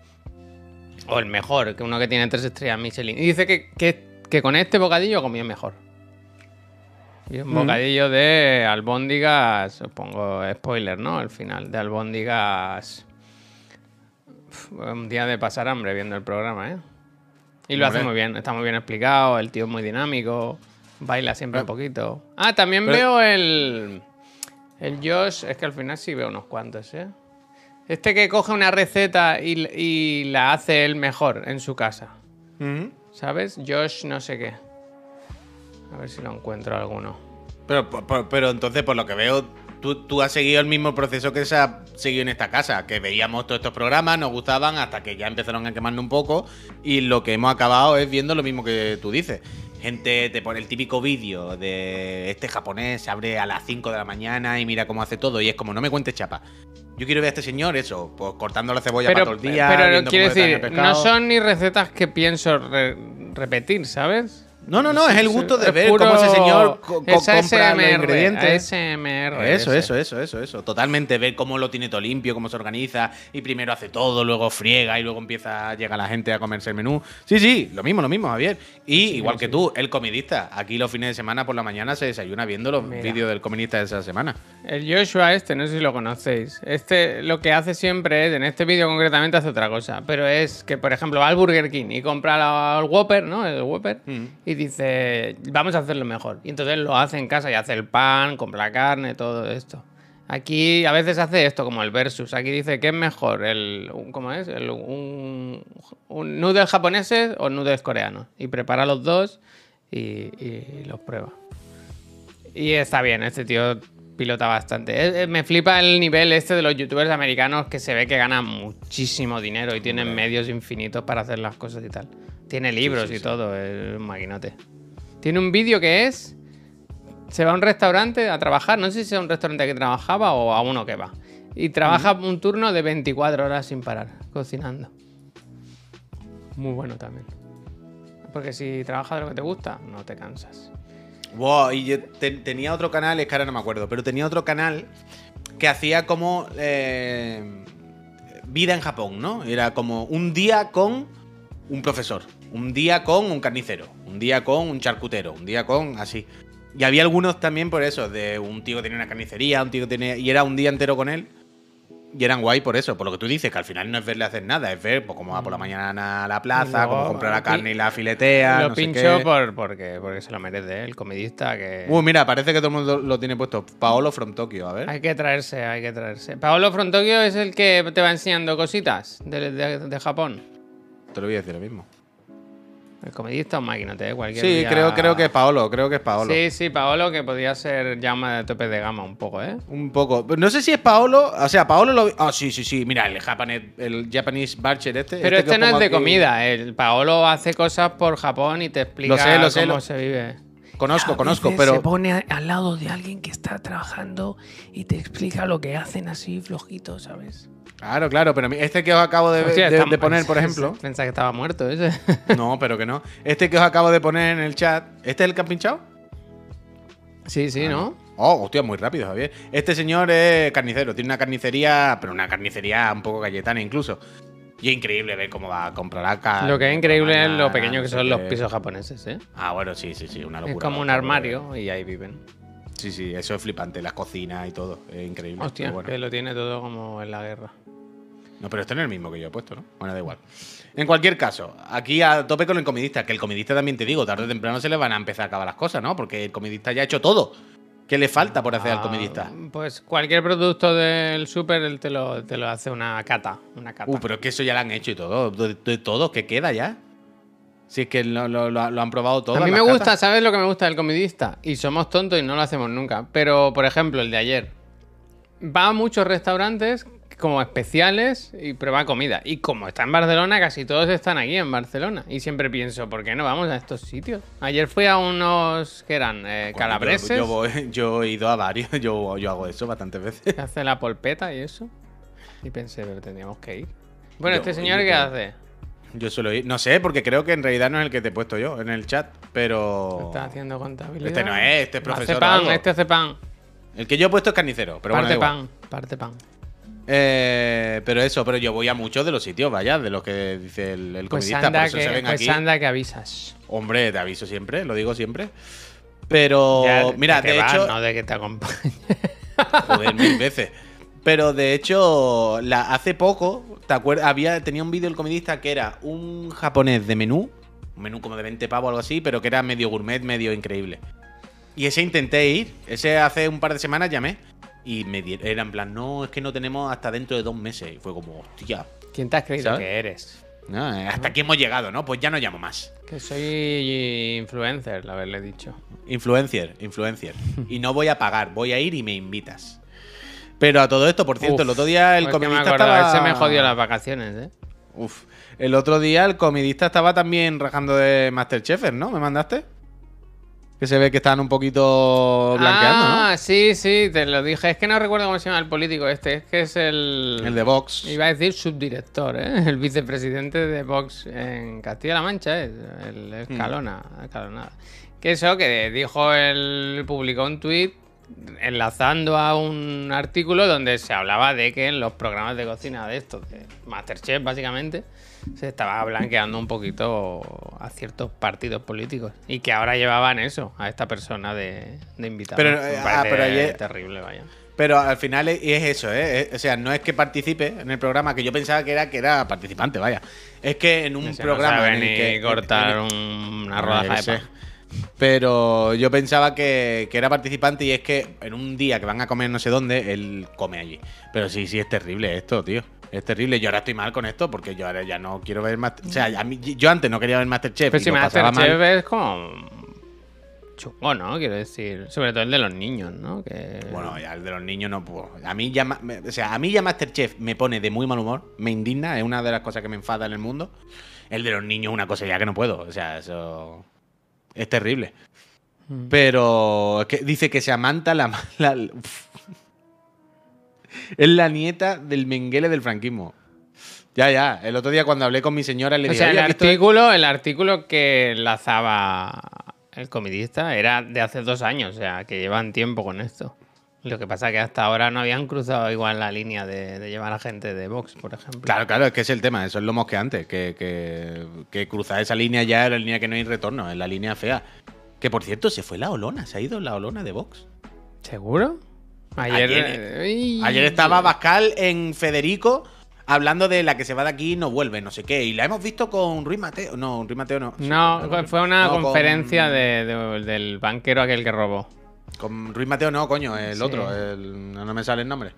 O el mejor, que uno que tiene tres estrellas Michelin. Y dice que, que, que con este bocadillo comió mejor. Y un bocadillo de albóndigas, pongo spoiler, ¿no? El final de albóndigas. Un día de pasar hambre viendo el programa, ¿eh? Y lo hace muy bien, está muy bien explicado, el tío es muy dinámico, baila siempre un poquito. Ah, también pero- veo el. El Josh, es que al final sí veo unos cuantos, ¿eh? Este que coge una receta y, y la hace él mejor en su casa. Ujú. ¿Sabes? Josh no sé qué. A ver si lo encuentro alguno. Pero, por- pero entonces, por lo que veo, tú, tú has seguido el mismo proceso que se ha seguido en esta casa, que veíamos todos estos programas, nos gustaban hasta que ya empezaron a quemarnos un poco y lo que hemos acabado es viendo lo mismo que tú dices. Gente te pone el típico vídeo de este japonés se abre a las 5 de la mañana y mira cómo hace todo y es como no me cuentes chapa. Yo quiero ver a este señor eso, pues cortando la cebolla para todo el día. pero quiero decir, no son ni recetas que pienso re- repetir, ¿sabes? No, no, no, es el gusto de ver cómo ese señor co- es compra los ASMR, ingredientes. ASMR, Eso, eso, eso, eso, eso. Totalmente. Ver cómo lo tiene todo limpio, cómo se organiza. Y primero hace todo, luego friega y luego empieza, llega la gente a comerse el menú. Sí, sí, lo mismo, lo mismo, Javier. Y igual que tú, el comidista. Aquí los fines de semana por la mañana se desayuna viendo los vídeos del comidista de esa semana. El Joshua este, no sé si lo conocéis. Este lo que hace siempre es, en este vídeo concretamente hace otra cosa, pero es que, por ejemplo, va al Burger King y compra el Whopper, ¿no? El Whopper, Mm. y dice, vamos a hacerlo mejor. Y entonces lo hace en casa y hace el pan, compra carne, todo esto. Aquí a veces hace esto como el versus. Aquí dice, ¿qué es mejor? El, ¿Cómo es? El, un, un noodles japoneses o noodles coreanos. Y prepara los dos y los prueba. Y está bien, este tío pilota bastante. Eh, eh, Me flipa el nivel este de los youtubers americanos que se ve que ganan muchísimo dinero y tienen medios infinitos para hacer las cosas y tal. Tiene libros y todo, es un maquinote. Tiene un vídeo que es... Se va a un restaurante a trabajar, no sé si es un restaurante que trabajaba o a uno que va. Y trabaja un turno de 24 horas sin parar, cocinando. Muy bueno también. Porque si trabajas de lo que te gusta, no te cansas. Wow, y yo te- tenía otro canal, es que ahora no me acuerdo, pero tenía otro canal que hacía como eh, vida en Japón, ¿no? Era como un día con un profesor, un día con un carnicero, un día con un charcutero, un día con así. Y había algunos también por eso, de un tío que tenía una carnicería, un tío que tenía... Y era un día entero con él. Y eran guay por eso, por lo que tú dices, que al final no es verle hacer nada, es ver pues, cómo va por la mañana a la plaza, cómo compra la carne y la filetea. lo no sé pincho qué. por, porque, porque se lo merece, ¿eh? el comedista que... Uh, mira, parece que todo el mundo lo tiene puesto. Paolo from Tokyo, a ver. Hay que traerse, hay que traerse. Paolo Frontokio es el que te va enseñando cositas de, de- de Japón. Te lo voy a decir lo mismo. El comedista o maquinote, ¿eh? cualquier Sí, día- creo, creo que es Paolo, creo que es Paolo. Sí, sí, Paolo que podía ser llama de tope de gama un poco, ¿eh? Un poco. No sé si es Paolo. O sea, Paolo lo. Ah, sí, sí, sí. Mira, el Japanese, el Japanese Barcher este. Pero este os no es de aquí. comida, el Paolo hace cosas por Japón y te explica Lo sé, lo sé, cómo lo- se vive. Conozco, A conozco, veces pero. Se pone a- al lado de alguien que está trabajando y te explica lo que hacen así flojito, ¿sabes? Claro, claro, pero este que os acabo de, Hostia, de- poner, por ejemplo. *laughs* Pensaba que estaba muerto ese. No, pero que no. Este que os acabo de poner en el chat. ¿Este es el que han pinchado? Sí, sí, ¿no? Oh, hostia, muy rápido, Javier. Este señor es carnicero, tiene una carnicería, pero una carnicería un poco galletana incluso. Y es increíble ver cómo va a comprar acá. Lo que es increíble es lo pequeño que son los pisos japoneses, ¿eh? Ah, bueno, sí, sí, sí, una locura. Es como un armario y ahí viven. Sí, sí, eso es flipante, las cocinas y todo, es increíble. Hostia, bueno. que lo tiene todo como en la guerra. No, pero este no es el mismo que yo he puesto, ¿no? Bueno, da igual. En cualquier caso, aquí a tope con el comidista, que el comidista también te digo, tarde o temprano se le van a empezar a acabar las cosas, ¿no? Porque el comidista ya ha hecho todo. ¿Qué le falta por hacer al Ah, comidista? Pues cualquier producto del súper él te lo, te lo hace una cata. Una cata. Uh, pero es que eso ya lo han hecho y todo. De, de todo, ¿qué queda ya? Si es que lo, lo- han probado todo. a mí me gusta, catas. ¿sabes lo que me gusta del comidista? Y somos tontos y no lo hacemos nunca. Pero, por ejemplo, el de ayer. Va a muchos restaurantes como especiales y prueba comida. Y como está en Barcelona, casi todos están aquí en Barcelona. Y siempre pienso, ¿por qué no vamos a estos sitios? Ayer fui a unos que eran eh, Bueno, calabreses. Yo, yo voy- *laughs* yo he ido a varios, yo, yo hago eso bastantes veces. *laughs* hace la polpeta y eso. Y pensé, pero tendríamos que ir. Bueno, Yo- este señor, ¿qué hace? Yo suelo ir. No sé, porque creo que en realidad no es el que te he puesto yo en el chat, pero. Está haciendo contabilidad. Este no es, este es profesor Hace pan, este hace pan. El que yo he puesto es carnicero, pero parte pan, parte pan. Eh, pero eso, pero yo voy a muchos de los sitios, vaya, de los que dice el, el Pues comidista, por anda, se que, ven pues aquí. anda que avisas. Hombre, te aviso siempre, lo digo siempre. Pero, Ya, mira, de vas, hecho, no de que te acompañe. joder, mil veces. Pero de hecho, la, hace poco, ¿te acuerdas? Había, tenía un vídeo el comidista que era un japonés de menú, un menú como de 20 pavos o algo así, pero que era medio gourmet, medio increíble. Y ese intenté ir, ese hace un par de semanas llamé y me di- era en plan, no, es que no tenemos hasta dentro de dos meses. Y fue como, hostia, ¿Quién te has creído ¿Sabes? que eres? no, eh, hasta aquí hemos llegado, ¿no? Pues ya no llamo más. Que soy influencer, la haberle dicho. Influencer, influencer. y no voy a pagar, voy a ir y me invitas. Pero a todo esto, por cierto, el otro día el pues que me estaba... ese me jodió las vacaciones, ¿eh? Uf. El otro día el comidista estaba también rajando de Masterchef, ¿no? ¿Me mandaste? Que se ve que estaban un poquito blanqueando, ah, sí, sí, te lo dije. Es que no recuerdo cómo se llama el político este. Es que es el. ¿no? El de Vox. Iba a decir subdirector, ¿eh? *laughs* El vicepresidente de Vox en Castilla-La Mancha, ¿eh? El Escalona, Escalonada. Que eso, que dijo él, publicó un tuit enlazando a un artículo donde se hablaba de que en los programas de cocina de estos, de Masterchef básicamente, se estaba blanqueando un poquito a ciertos partidos políticos y que ahora llevaban eso, a esta persona de, de invitado. Pero, Me eh, ah, pero ayer- terrible, vaya. Pero al final es, es eso, ¿eh? O sea, no es que participe en el programa, que yo pensaba que era que era participante, vaya. Es que en un no programa sabe en el ni que... cortar en- una rodaja de pan. Pero yo pensaba que, que era participante y es que en un día que van a comer no sé dónde, él come allí. Pero sí, sí, es terrible esto, tío. Es terrible. Yo ahora estoy mal con esto porque yo ahora ya no quiero ver Master... O sea, a mí- yo antes no quería ver Masterchef. Pero y si lo pasaba Masterchef mal. es como chungo, ¿no? Quiero decir, sobre todo el de los niños, ¿no? Que... Bueno, ya el de los niños no puedo. A mí ya, me- o sea, a mí ya Masterchef me pone de muy mal humor, me indigna, es una de las cosas que me enfada en el mundo. El de los niños es una cosa ya que no puedo, o sea, eso es terrible. Mm. Pero es que dice que Samantha la, *laughs* la uf. Es la nieta del Menguele del franquismo. Ya, ya. El otro día cuando hablé con mi señora le o sea, el "Oye, ¿has visto artículo, el artículo que enlazaba el comidista era de hace dos años, o sea, que llevan tiempo con esto. Lo que pasa es que hasta ahora no habían cruzado igual la línea de, de llevar a gente de Vox, por ejemplo. Claro, claro, es que es el tema, eso es lo mosqueante, que, que, que cruzar esa línea ya es la línea que no hay retorno, es la línea fea. Que por cierto, se fue la Olona, se ha ido la Olona de Vox. ¿Seguro? Ayer, Ayer-. Ayer estaba Bascal en Federico hablando de la que se va de aquí y no vuelve, no sé qué. Y la hemos visto con Ruiz Mateo. No, Ruiz Mateo no. No, fue una No, con- conferencia de- de- del banquero aquel que robó. Con Ruiz Mateo no, coño, el Sí. otro. el- no me sale el nombre.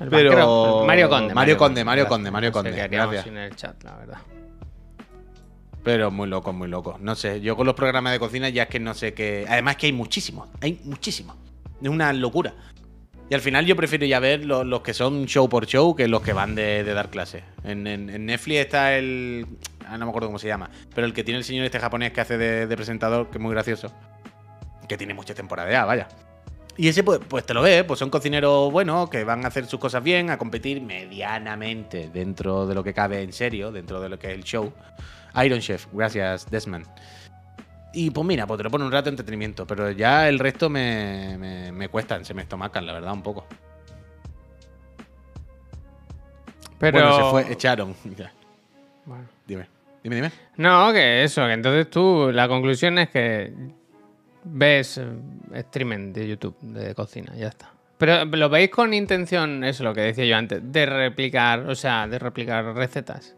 El Pero- banquero- Mario Conde. Mario Conde, Mario Gracias. Conde, Mario No sé Conde, gracias. sin el chat, la verdad. Pero muy loco, muy loco. No sé, yo con los programas de cocina ya es que no sé qué. Además que hay muchísimos, hay muchísimos. Es una locura. Y al final yo prefiero ya ver lo- los, que son show por show que los que van de, de dar clases. En, en- Netflix está el. Ah, no me acuerdo cómo se llama. Pero el que tiene el señor este japonés que hace de, presentador, que es muy gracioso. Que tiene mucha temporada ya, vaya. Y ese, pues, pues te lo ves, pues son cocineros buenos que van a hacer sus cosas bien, a competir medianamente dentro de lo que cabe en serio, dentro de lo que es el show. Iron Chef, gracias, Desmond. Y pues mira, pues te lo pone un rato de entretenimiento, pero ya el resto me, me, me cuestan, se me estomacan, la verdad, un poco. Pero. Bueno, se fue, echaron. *laughs* Ya, Bueno. dime, dime, dime. No, que eso, que entonces tú, la conclusión es que ves eh, streaming de YouTube de cocina, ya está. Pero lo veis con intención, eso lo que decía yo antes, de replicar, o sea, de replicar recetas.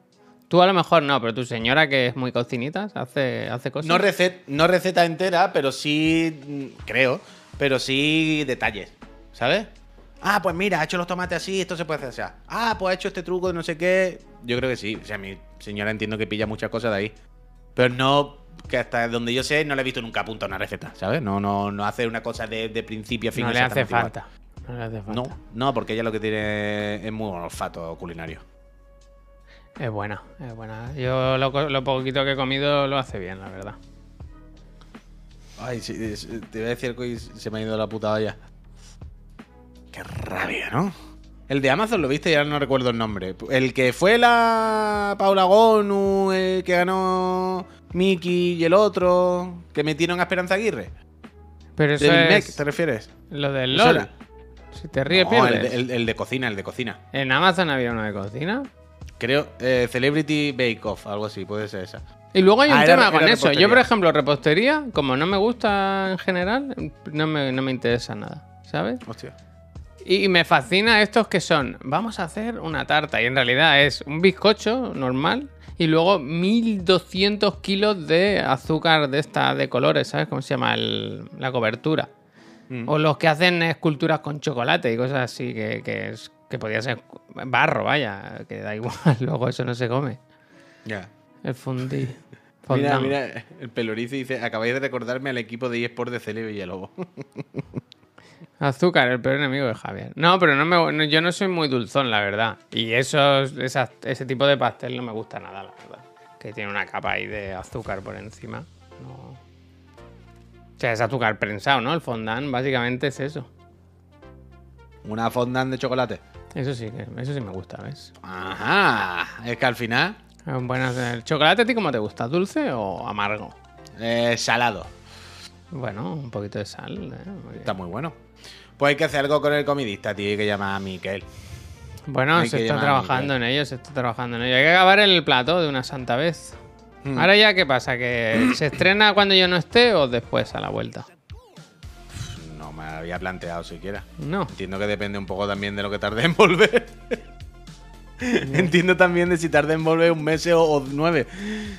Tú a lo mejor no, pero tu señora que es muy cocinitas hace, hace cosas. No, recet, no receta entera, pero sí, creo, pero sí detalles, ¿sabes? Ah, pues mira, ha hecho los tomates así, esto se puede hacer así. Ah, pues ha hecho este truco de no sé qué. Yo creo que sí. O sea, mi señora entiendo que pilla muchas cosas de ahí. Pero no, que hasta donde yo sé, no le he visto nunca apuntar una receta, ¿sabes? No, no, no hace una cosa de, de principio a fin no le hace igual. falta. No le hace falta. No, no, porque ella lo que tiene es muy olfato culinario. Es buena, es buena. Yo lo, lo poquito que he comido lo hace bien, la verdad. Ay, sí, te voy a decir que se me ha ido la puta olla. Qué rabia, ¿no? El de Amazon lo viste y ahora no recuerdo el nombre. El que fue la Paula Gonu, el que ganó Mickey y el otro, que metieron a Esperanza Aguirre. Pero eso ¿Del es te refieres? lo del ¿Eso LOL. Si te ríes, No, el, de, el- el de cocina, el de cocina. En Amazon había uno de cocina. Creo, eh, Celebrity Bake Off, algo así, puede ser esa. Y luego hay un Ah, tema era con eso. repostería. Yo, por ejemplo, repostería, como no me gusta en general, no me, no me interesa nada, ¿sabes? Hostia. Y me fascina estos que son, vamos a hacer una tarta y en realidad es un bizcocho normal y luego 1200 kilos de azúcar de esta de colores, ¿sabes? ¿Cómo se llama? El- la cobertura. Mm. O los que hacen esculturas con chocolate y cosas así que, que, es- que podía ser barro, vaya, que da igual, *laughs* luego eso no se come. Ya. El fundí. *laughs* Mira, mira, el pelorizo dice, acabáis de recordarme al equipo de eSport de Cele Villalobos. *laughs* Azúcar, el peor enemigo de Javier. No, pero no me, no- yo no soy muy dulzón, la verdad. Y esos, esas- ese tipo de pastel no me gusta nada, la verdad. Que tiene una capa ahí de azúcar por encima. No. O sea, es azúcar prensado, ¿no? El fondant básicamente es eso. Una fondant de chocolate. Eso sí, eso sí me gusta, ¿ves? Ajá. Es que al final, Es buenas- ¿El chocolate a ti cómo te gusta? ¿Dulce o amargo? eh, salado. Bueno, un poquito de sal. ¿eh? Está muy bueno. Pues hay que hacer algo con el comidista, tío, que llama a Miquel. Bueno, Hay se está trabajando en ello, se está trabajando en ello. Hay que acabar el plato de una santa vez. Hmm. Ahora ya, ¿qué pasa? ¿Que se estrena cuando yo no esté o después a la vuelta? Había planteado siquiera. No. Entiendo que depende un poco también de lo que tarde en volver. *laughs* Entiendo también de si tarde en volver un mes o, o nueve.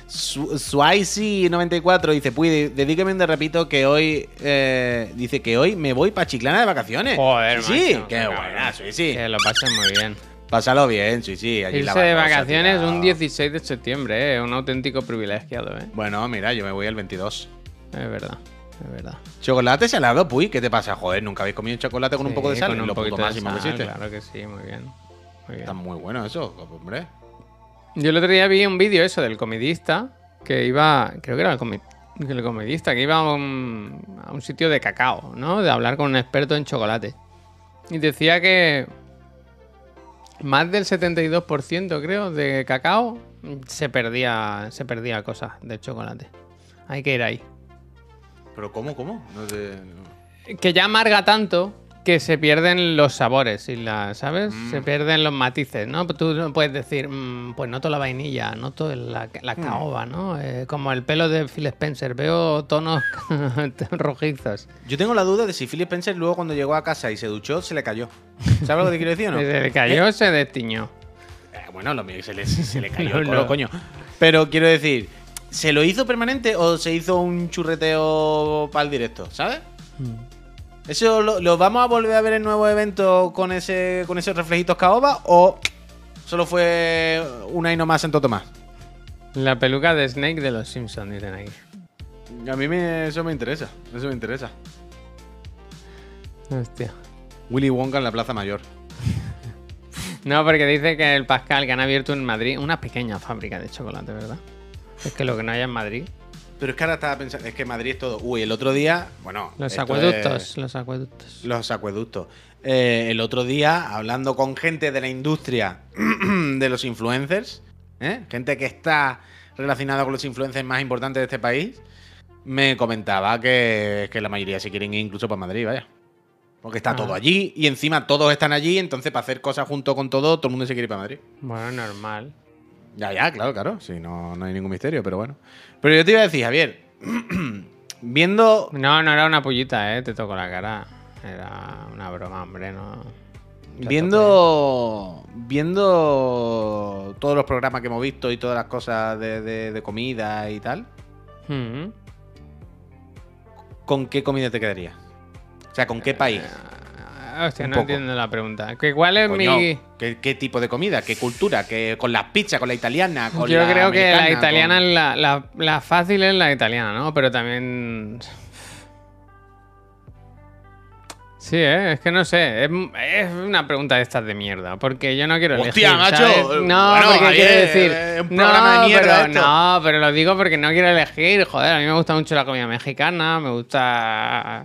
Su- Swaisi94 dice, pues dedíqueme de repito que hoy eh, dice que hoy me voy para Chiclana de vacaciones. Joder, sí, macho, qué buena, sí. Que lo pasen muy bien. Pásalo bien, sí, sí. allí la Irse de vacaciones un 16 de septiembre, ¿eh? Un auténtico privilegiado, ¿eh? Bueno, mira, yo me voy el 22. Es verdad, es verdad. Chocolate salado, puy, ¿qué te pasa? Joder, nunca habéis comido chocolate con un poco de sal. con un lo poquito de máximo que sal, existe. Claro que sí, muy bien. Muy bien. Está muy bueno eso, hombre. Yo el otro día vi un vídeo eso del comidista que iba, creo que era el, comi- el comidista, que iba a un, a un sitio de cacao, ¿no? De hablar con un experto en chocolate. Y decía que más del 72% creo de cacao se perdía, se perdía cosas del chocolate. Hay que ir ahí. Pero ¿cómo, cómo? No no. Que ya amarga tanto que se pierden los sabores y la, ¿sabes? Se pierden los matices, ¿no? Tú no puedes decir, "Mm, pues noto la vainilla, noto la, la caoba, ¿no? Eh, como el pelo de Phil Spencer, veo tonos *laughs* rojizos. Yo tengo la duda de si Philip Spencer luego cuando llegó a casa y se duchó, se le cayó. ¿Sabes lo que te quiero decir o no? *laughs* Se le cayó, se destiñó. Eh, bueno, lo mío se le, se le cayó *laughs* el colo, coño. Pero quiero decir, ¿se lo hizo permanente o se hizo un churreteo para el directo? ¿Sabes? ¿Eso lo, lo vamos a volver a ver en nuevo evento con ese con esos reflejitos caoba o solo fue una y no más en Toto más? La peluca de Snake de los Simpsons, dicen ahí. A mí me, eso me interesa, eso me interesa. Hostia. Willy Wonka en la Plaza Mayor. *laughs* No, porque dice que el Pascal que han abierto en Madrid una pequeña fábrica de chocolate, ¿verdad? Es que lo que no hay en Madrid. Pero es que ahora estaba pensando, es que Madrid es todo. Uy, el otro día, bueno. Los acueductos, es- los acueductos. Los acueductos. Eh, el otro día, hablando con gente de la industria *clears throat* de los influencers, ¿eh? gente que está relacionada con los influencers más importantes de este país, me comentaba que, que la mayoría se quieren ir incluso para Madrid, vaya. Porque está Ah. todo allí y encima todos están allí, entonces para hacer cosas junto con todo, todo el mundo se quiere ir para Madrid. Bueno, normal. Ya, ya, claro, claro. Sí, no, no hay ningún misterio, pero bueno. Pero yo te iba a decir, Javier, *clears throat* viendo. No, no era una pollita, ¿eh? Te tocó la cara. Era una broma, hombre, no. Viendo. Viendo todos los programas que hemos visto y todas las cosas de, de- de comida y tal. Mm. ¿con qué comida te quedarías? O sea, ¿con qué país? Ah, Hostia, Un no poco. entiendo la pregunta. ¿Que ¿Cuál es Coño, mi...? ¿qué, qué tipo de comida? ¿Qué cultura? ¿Qué, ¿Con las pizzas? ¿Con la italiana? Con Yo la creo que la italiana con- es la, la, la fácil es la italiana, ¿no? Pero también... Sí, ¿eh? es que no sé. Es, es una pregunta de estas de mierda. Porque yo no quiero Hostia, elegir. macho. ¿sabes? No, Bueno, porque Javier, quiero decir. un no, programa de mierda pero, no, pero lo digo porque no quiero elegir. Joder, a mí me gusta mucho la comida mexicana. Me gusta.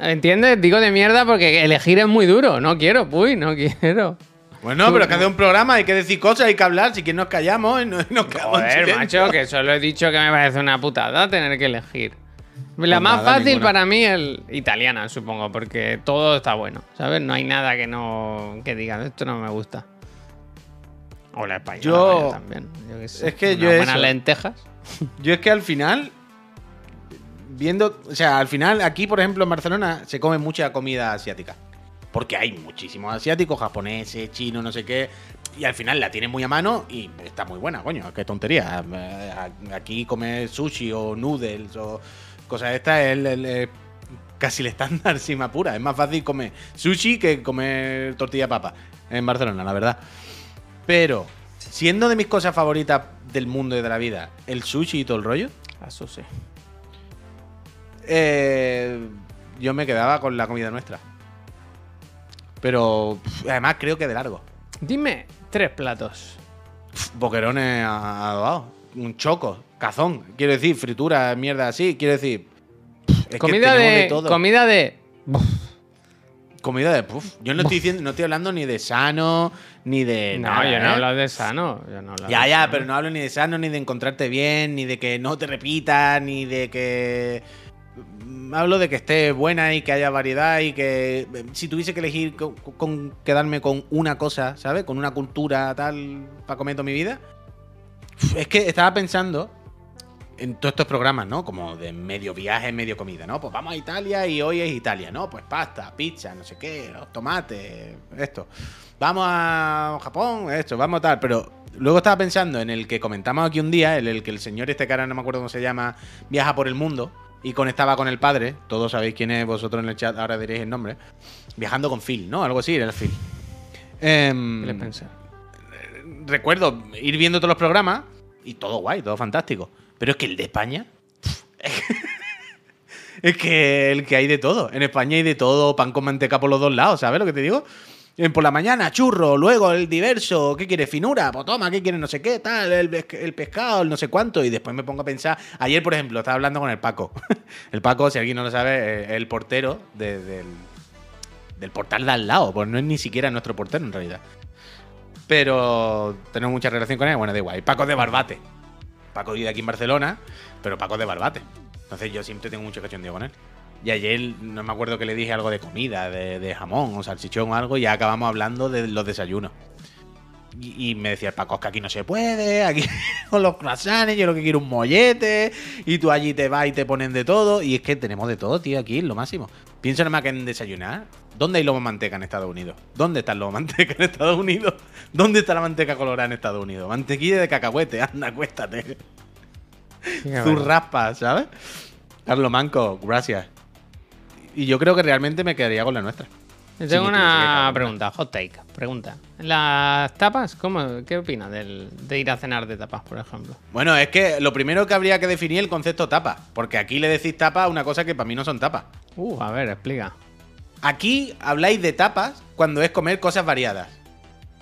¿Entiendes? Digo de mierda porque elegir es muy duro. No quiero, uy, no quiero. Bueno, pero es que hace un programa, hay que decir cosas, hay que hablar. Si quieres nos callamos y no- y nos quedamos Joder, macho, que solo he dicho que me parece una putada tener que elegir. La Pues más nada, fácil ninguna. para mí es italiana, supongo, porque todo está bueno, ¿sabes? No hay nada que no que digan esto no me gusta. O la española Yo- también. Yo qué sé, es que yo buenas eso- lentejas. Yo es que al final, viendo, o sea, al final aquí, por ejemplo, en Barcelona se come mucha comida asiática. Porque hay muchísimos asiáticos, japoneses, chinos, no sé qué. Y al final la tienen muy a mano y está muy buena, coño. Qué tontería. Eh, Aquí comer sushi o noodles o cosas de estas es el- casi el estándar, *laughs* sin más pura. Es más fácil comer sushi que comer tortilla de papa en Barcelona, la verdad. Pero, siendo de mis cosas favoritas del mundo y de la vida, el sushi y todo el rollo, Eso sí. Eh, yo me quedaba con la comida nuestra. Pero, además, creo que de largo. Dime tres platos. Boquerones adobados, un choco, cazón, quiero decir, fritura, mierda así, quiero decir. es comida de, todo. comida de Comida de puff. Yo no estoy diciendo, no estoy hablando ni de sano, ni de. No, nada, yo no ¿eh? hablo de sano. Yo no hablo Ya, ya, sano. pero no hablo ni de sano, ni de encontrarte bien, ni de que no te repitas, ni de que. Mm, Hablo de que esté buena y que haya variedad y que eh, si tuviese que elegir con, quedarme con una cosa, ¿sabes? Con una cultura tal para comer mi vida. Es que estaba pensando en todos estos programas, ¿no? Como de medio viaje, medio comida, ¿no? Pues vamos a Italia y hoy es Italia, ¿no? Pues pasta, pizza, no sé qué, los tomates, esto. Vamos a Japón, esto, vamos a tal. Pero luego estaba pensando en el que comentamos aquí un día, el, el que el señor este cara, no me acuerdo cómo se llama, viaja por el mundo y conectaba con el padre. Todos sabéis quién es vosotros en el chat, ahora diréis el nombre. Viajando con Phil, ¿no? Algo así, era el Phil. Em, ¿Qué le pensé? recuerdo ir viendo todos los programas y todo guay, todo fantástico. Pero es que el de España. *laughs* es que el que hay de todo. En España hay de todo, pan con manteca por los dos lados, ¿sabes lo que te digo? Eh, Por la mañana, churro, luego el diverso, ¿qué quieres? Finura, pues toma, ¿qué quieres? No sé qué, tal, el, el pescado, el no sé cuánto. Y después me pongo a pensar. Ayer, por ejemplo, estaba hablando con el Paco. *laughs* el Paco, si alguien no lo sabe, eh, es el portero de- del, del portal de al lado. Pues no es ni siquiera nuestro portero en realidad. Pero tenemos mucha relación con él. Bueno, da igual. Paco de Barbate. Paco vive aquí en Barcelona, pero Paco de Barbate. Entonces yo siempre tengo mucho cachondeo con él. Y ayer no me acuerdo que le dije algo de comida, de, de jamón o salchichón o algo, y ya acabamos hablando de los desayunos. Y, y me decía el Paco, es que aquí no se puede, aquí *laughs* con los croissants, yo lo que quiero es un mollete, y tú allí te vas y te ponen de todo. Y es que tenemos de todo, tío, aquí, lo máximo. Pienso nada más que en desayunar. ¿Dónde hay lomo manteca en Estados Unidos? ¿Dónde está el lomo *laughs* manteca en Estados Unidos? ¿Dónde está la manteca colorada en Estados Unidos? Mantequilla de cacahuete, *laughs* anda, ver. raspas, ¿sabes? Carlos Manco, gracias. Y yo creo que realmente me quedaría con la nuestra. Sí, tengo una pregunta, hot take. Pregunta. ¿Las tapas? ¿Cómo, ¿Qué opinas del- de ir a cenar de tapas, por ejemplo? Bueno, es que lo primero que habría que definir es el concepto tapa. Porque aquí le decís tapa a una cosa que para mí no son tapas. Uh, a ver, explica. Aquí habláis de tapas cuando es comer cosas variadas.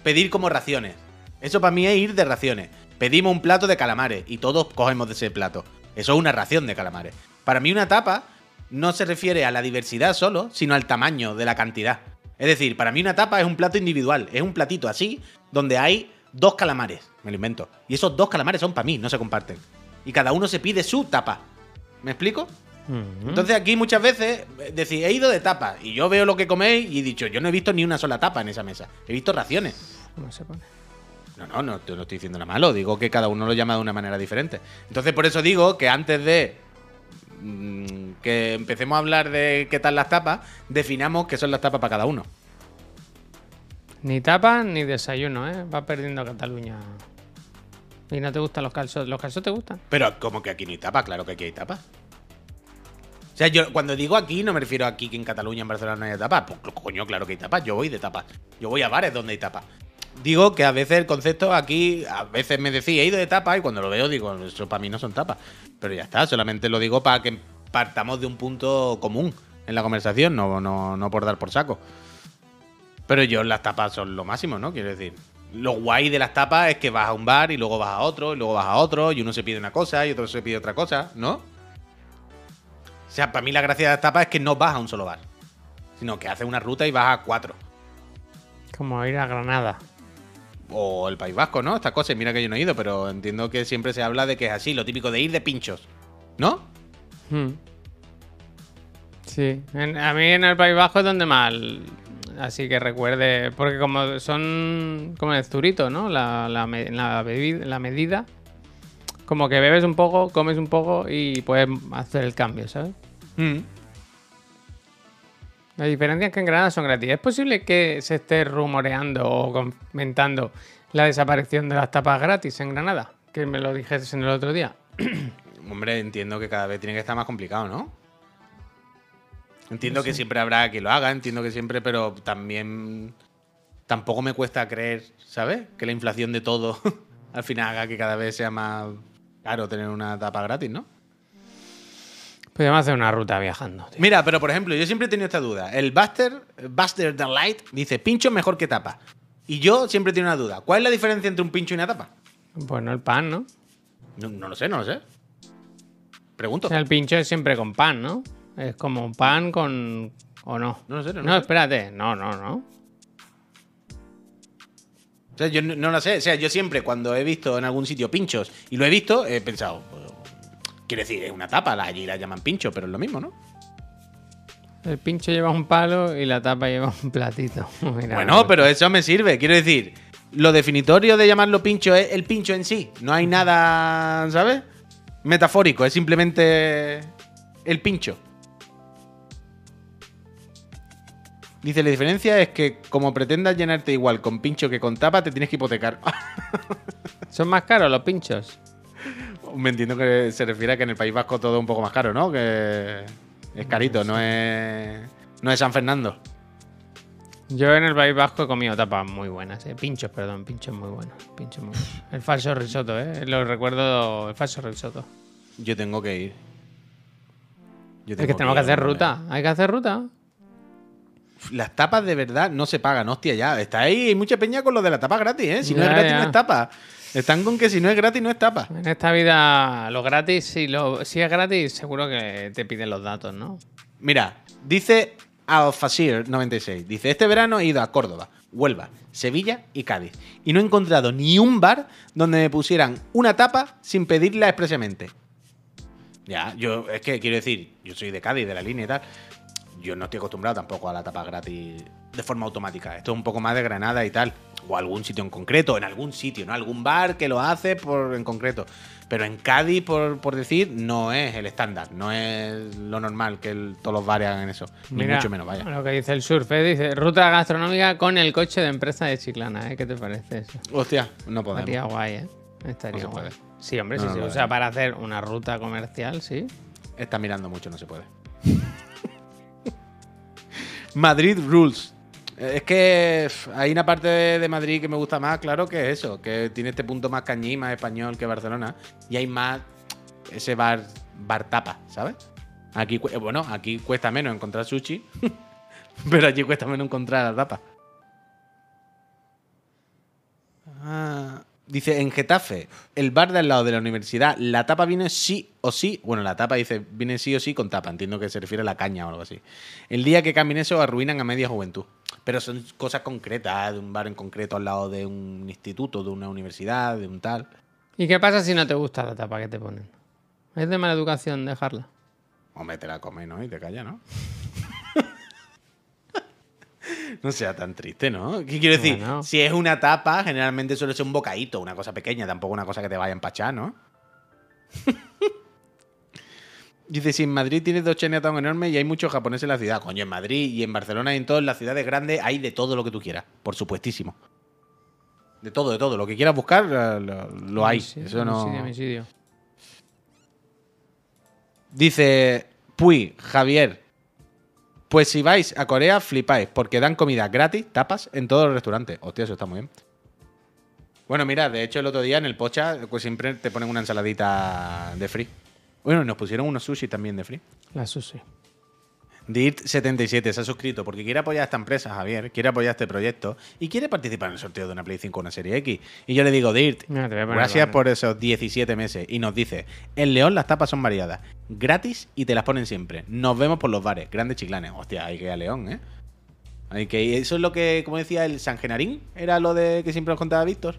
Pedir como raciones. Eso para mí es ir de raciones. Pedimos un plato de calamares y todos cogemos de ese plato. Eso es una ración de calamares. Para mí una tapa no se refiere a la diversidad solo, sino al tamaño de la cantidad. Es decir, para mí una tapa es un plato individual. Es un platito así, donde hay dos calamares. Me lo invento. Y esos dos calamares son para mí, no se comparten. y cada uno se pide su tapa. ¿Me explico? Entonces aquí muchas veces eh, decís, he ido de tapa y yo veo lo que coméis y he dicho, yo no he visto ni una sola tapa en esa mesa. He visto raciones. ¿Cómo se pone? No, no, no, no estoy diciendo nada malo, digo que cada uno lo llama de una manera diferente. Entonces por eso digo que antes de que empecemos a hablar de qué tal las tapas, definamos qué son las tapas para cada uno. Ni tapa ni desayuno, ¿eh? Va perdiendo Cataluña. ¿Y no te gustan los calzos? ¿Los calzos te gustan? Pero como que aquí no hay tapas, claro que aquí hay tapas. O sea, yo cuando digo aquí no me refiero a aquí que en Cataluña, en Barcelona no hay tapas. Pues coño, claro que hay tapas. Yo voy de tapas. Yo voy a bares donde hay tapas. Digo que a veces el concepto aquí, a veces me decía, he ido de tapas y cuando lo veo digo, eso para mí no son tapas. Pero ya está, solamente lo digo para que partamos de un punto común en la conversación, no, no, no por dar por saco. Pero yo las tapas son lo máximo, ¿no? Quiero decir, lo guay de las tapas es que vas a un bar y luego vas a otro, y luego vas a otro, y uno se pide una cosa y otro se pide otra cosa, ¿no? O sea, para mí la gracia de las tapas es que no vas a un solo bar, sino que haces una ruta y vas a cuatro. Como ir a Granada. O el País Vasco, ¿no? Estas cosas, mira que yo no he ido, pero entiendo que siempre se habla de que es así, lo típico de ir de pinchos, ¿no? Hmm. Sí, en- a mí en el País Bajo es donde más. Así que recuerde, porque como son como el zurito, ¿no? La, la, me- la, medida. Como que bebes un poco, comes un poco y puedes hacer el cambio, ¿sabes? Mm. La diferencia es que en Granada son gratis. ¿Es posible que se esté rumoreando o comentando la desaparición de las tapas gratis en Granada? Que me lo dijiste en el otro día. *clears throat* Hombre, entiendo que cada vez tiene que estar más complicado, ¿no? Entiendo que siempre habrá quien lo haga, entiendo que siempre, pero también tampoco me cuesta creer, ¿sabes? Que la inflación de todo *laughs* al final haga que cada vez sea más caro tener una tapa gratis, ¿no? Podríamos hacer una ruta viajando. tío. Mira, pero por ejemplo, yo siempre he tenido esta duda. El Buster, Buster the Light, dice pincho mejor que tapa. Y yo siempre tengo una duda. ¿Cuál es la diferencia entre un pincho y una tapa? Bueno, el pan, ¿no? No, no lo sé, no lo sé. Pregunto. O sea, el pincho es siempre con pan, ¿no? Es como un pan con. ¿O no? No lo sé, no lo No, sé. espérate. No, no, no. O sea, yo no, no lo sé. O sea, yo siempre cuando he visto en algún sitio pinchos y lo he visto, he pensado, pues, quiere decir, es una tapa, allí la llaman pincho, pero es lo mismo, ¿no? El pincho lleva un palo y la tapa lleva un platito. *laughs* Mira, bueno, pero eso me sirve. Quiero decir, lo definitorio de llamarlo pincho es el pincho en sí. No hay nada, ¿sabes? Metafórico, es simplemente el pincho. Dice, la diferencia es que como pretendas llenarte igual con pincho que con tapa, te tienes que hipotecar. *laughs* ¿Son más caros los pinchos? Me entiendo que se refiere a que en el País Vasco todo es un poco más caro, ¿no? Que es carito, no es, no es San Fernando. Yo en el País Vasco he comido tapas muy buenas, ¿eh? Pinchos, perdón, pinchos muy buenos. Pinchos muy buenos. El falso risotto, ¿eh? Lo recuerdo, el falso risotto. Yo tengo que ir. Yo Es que tenemos que hacer ruta. Hay que hacer ruta. Las tapas de verdad no se pagan, hostia, ya. Está ahí, hay mucha peña con lo de la tapa gratis, ¿eh? Si no es gratis, ya. no es tapa. Están con que si no es gratis, no es tapa. En esta vida, lo gratis, si, lo, si es gratis, seguro que te piden los datos, ¿no? Mira, dice Alfasir96. Dice, este verano he ido a Córdoba, Huelva, Sevilla y Cádiz. Y no he encontrado ni un bar donde me pusieran una tapa sin pedirla expresamente. Ya, yo, es que quiero decir, yo soy de Cádiz, de la línea y tal. Yo no estoy acostumbrado tampoco a la tapa gratis de forma automática. Esto es un poco más de Granada y tal. O algún sitio en concreto, en algún sitio, ¿no? Algún bar que lo hace por, en concreto. Pero en Cádiz, por, por decir, no es el estándar. No es lo normal que el- todos los bares hagan eso. Ni Mira, mucho menos, vaya. Lo que dice el surf, ¿eh? dice ruta gastronómica con el coche de empresa de Chiclana, ¿eh? ¿Qué te parece eso? Hostia, no podemos. Estaría guay, ¿eh? Estaría No guay. Sí, hombre, No, sí, no, sí. o sea, para hacer una ruta comercial, sí. Está mirando mucho, no se puede. *laughs* Madrid Rules. Eh, Es que hay una parte de, Madrid que me gusta más, claro, que es eso, que tiene este punto más cañí, más español que Barcelona. Y hay más ese bar, bar tapa, ¿sabes? Aquí, cu- bueno, aquí cuesta menos encontrar sushi, *laughs* pero allí cuesta menos encontrar la tapa. Ah, dice, en Getafe, el bar de al lado de la universidad, la tapa viene sí o sí. Bueno, la tapa dice, viene sí o sí con tapa. Entiendo que se refiere a la caña o algo así. El día que cambien eso, arruinan a media juventud. Pero son cosas concretas, de un bar en concreto al lado de un instituto, de una universidad, de un tal. ¿Y qué pasa si no te gusta la tapa que te ponen? Es de mala educación dejarla. Hombre, te la comes, ¿no? Y te calla, ¿no? No sea tan triste, ¿no? ¿Qué quiero decir? Bueno. Si es una tapa, generalmente suele ser un bocadito, una cosa pequeña, tampoco una cosa que te vaya a empachar, ¿no? *laughs* Dice, si en Madrid tienes dos Chinatown enormes y hay muchos japoneses en la ciudad. Coño, en Madrid y en Barcelona y en todas las ciudades grandes hay de todo lo que tú quieras, por supuestísimo. De todo, de todo. Lo que quieras buscar, lo, lo hay. Eso no... Dice Puy, Javier. Pues si vais a Corea, flipáis, porque dan comida gratis, tapas, en todos los restaurantes. Hostia, eso está muy bien. Bueno, mira, de hecho el otro día en el Pocha, pues siempre te ponen una ensaladita de free. Bueno, nos pusieron unos sushi también de free. La sushi. Dirt77 se ha suscrito porque quiere apoyar a esta empresa, Javier, quiere apoyar este proyecto y quiere participar en el sorteo de una Play 5 o una Serie X. Y yo le digo, Dirt, gracias por esos 17 meses. Y nos dice, en León las tapas son variadas, gratis y te las ponen siempre. Nos vemos por los bares, grandes chiclanes. Hostia, hay que ir a León, ¿eh? Hay que ir. Eso es lo que, como decía el San Genarín, era lo de que siempre nos contaba Víctor.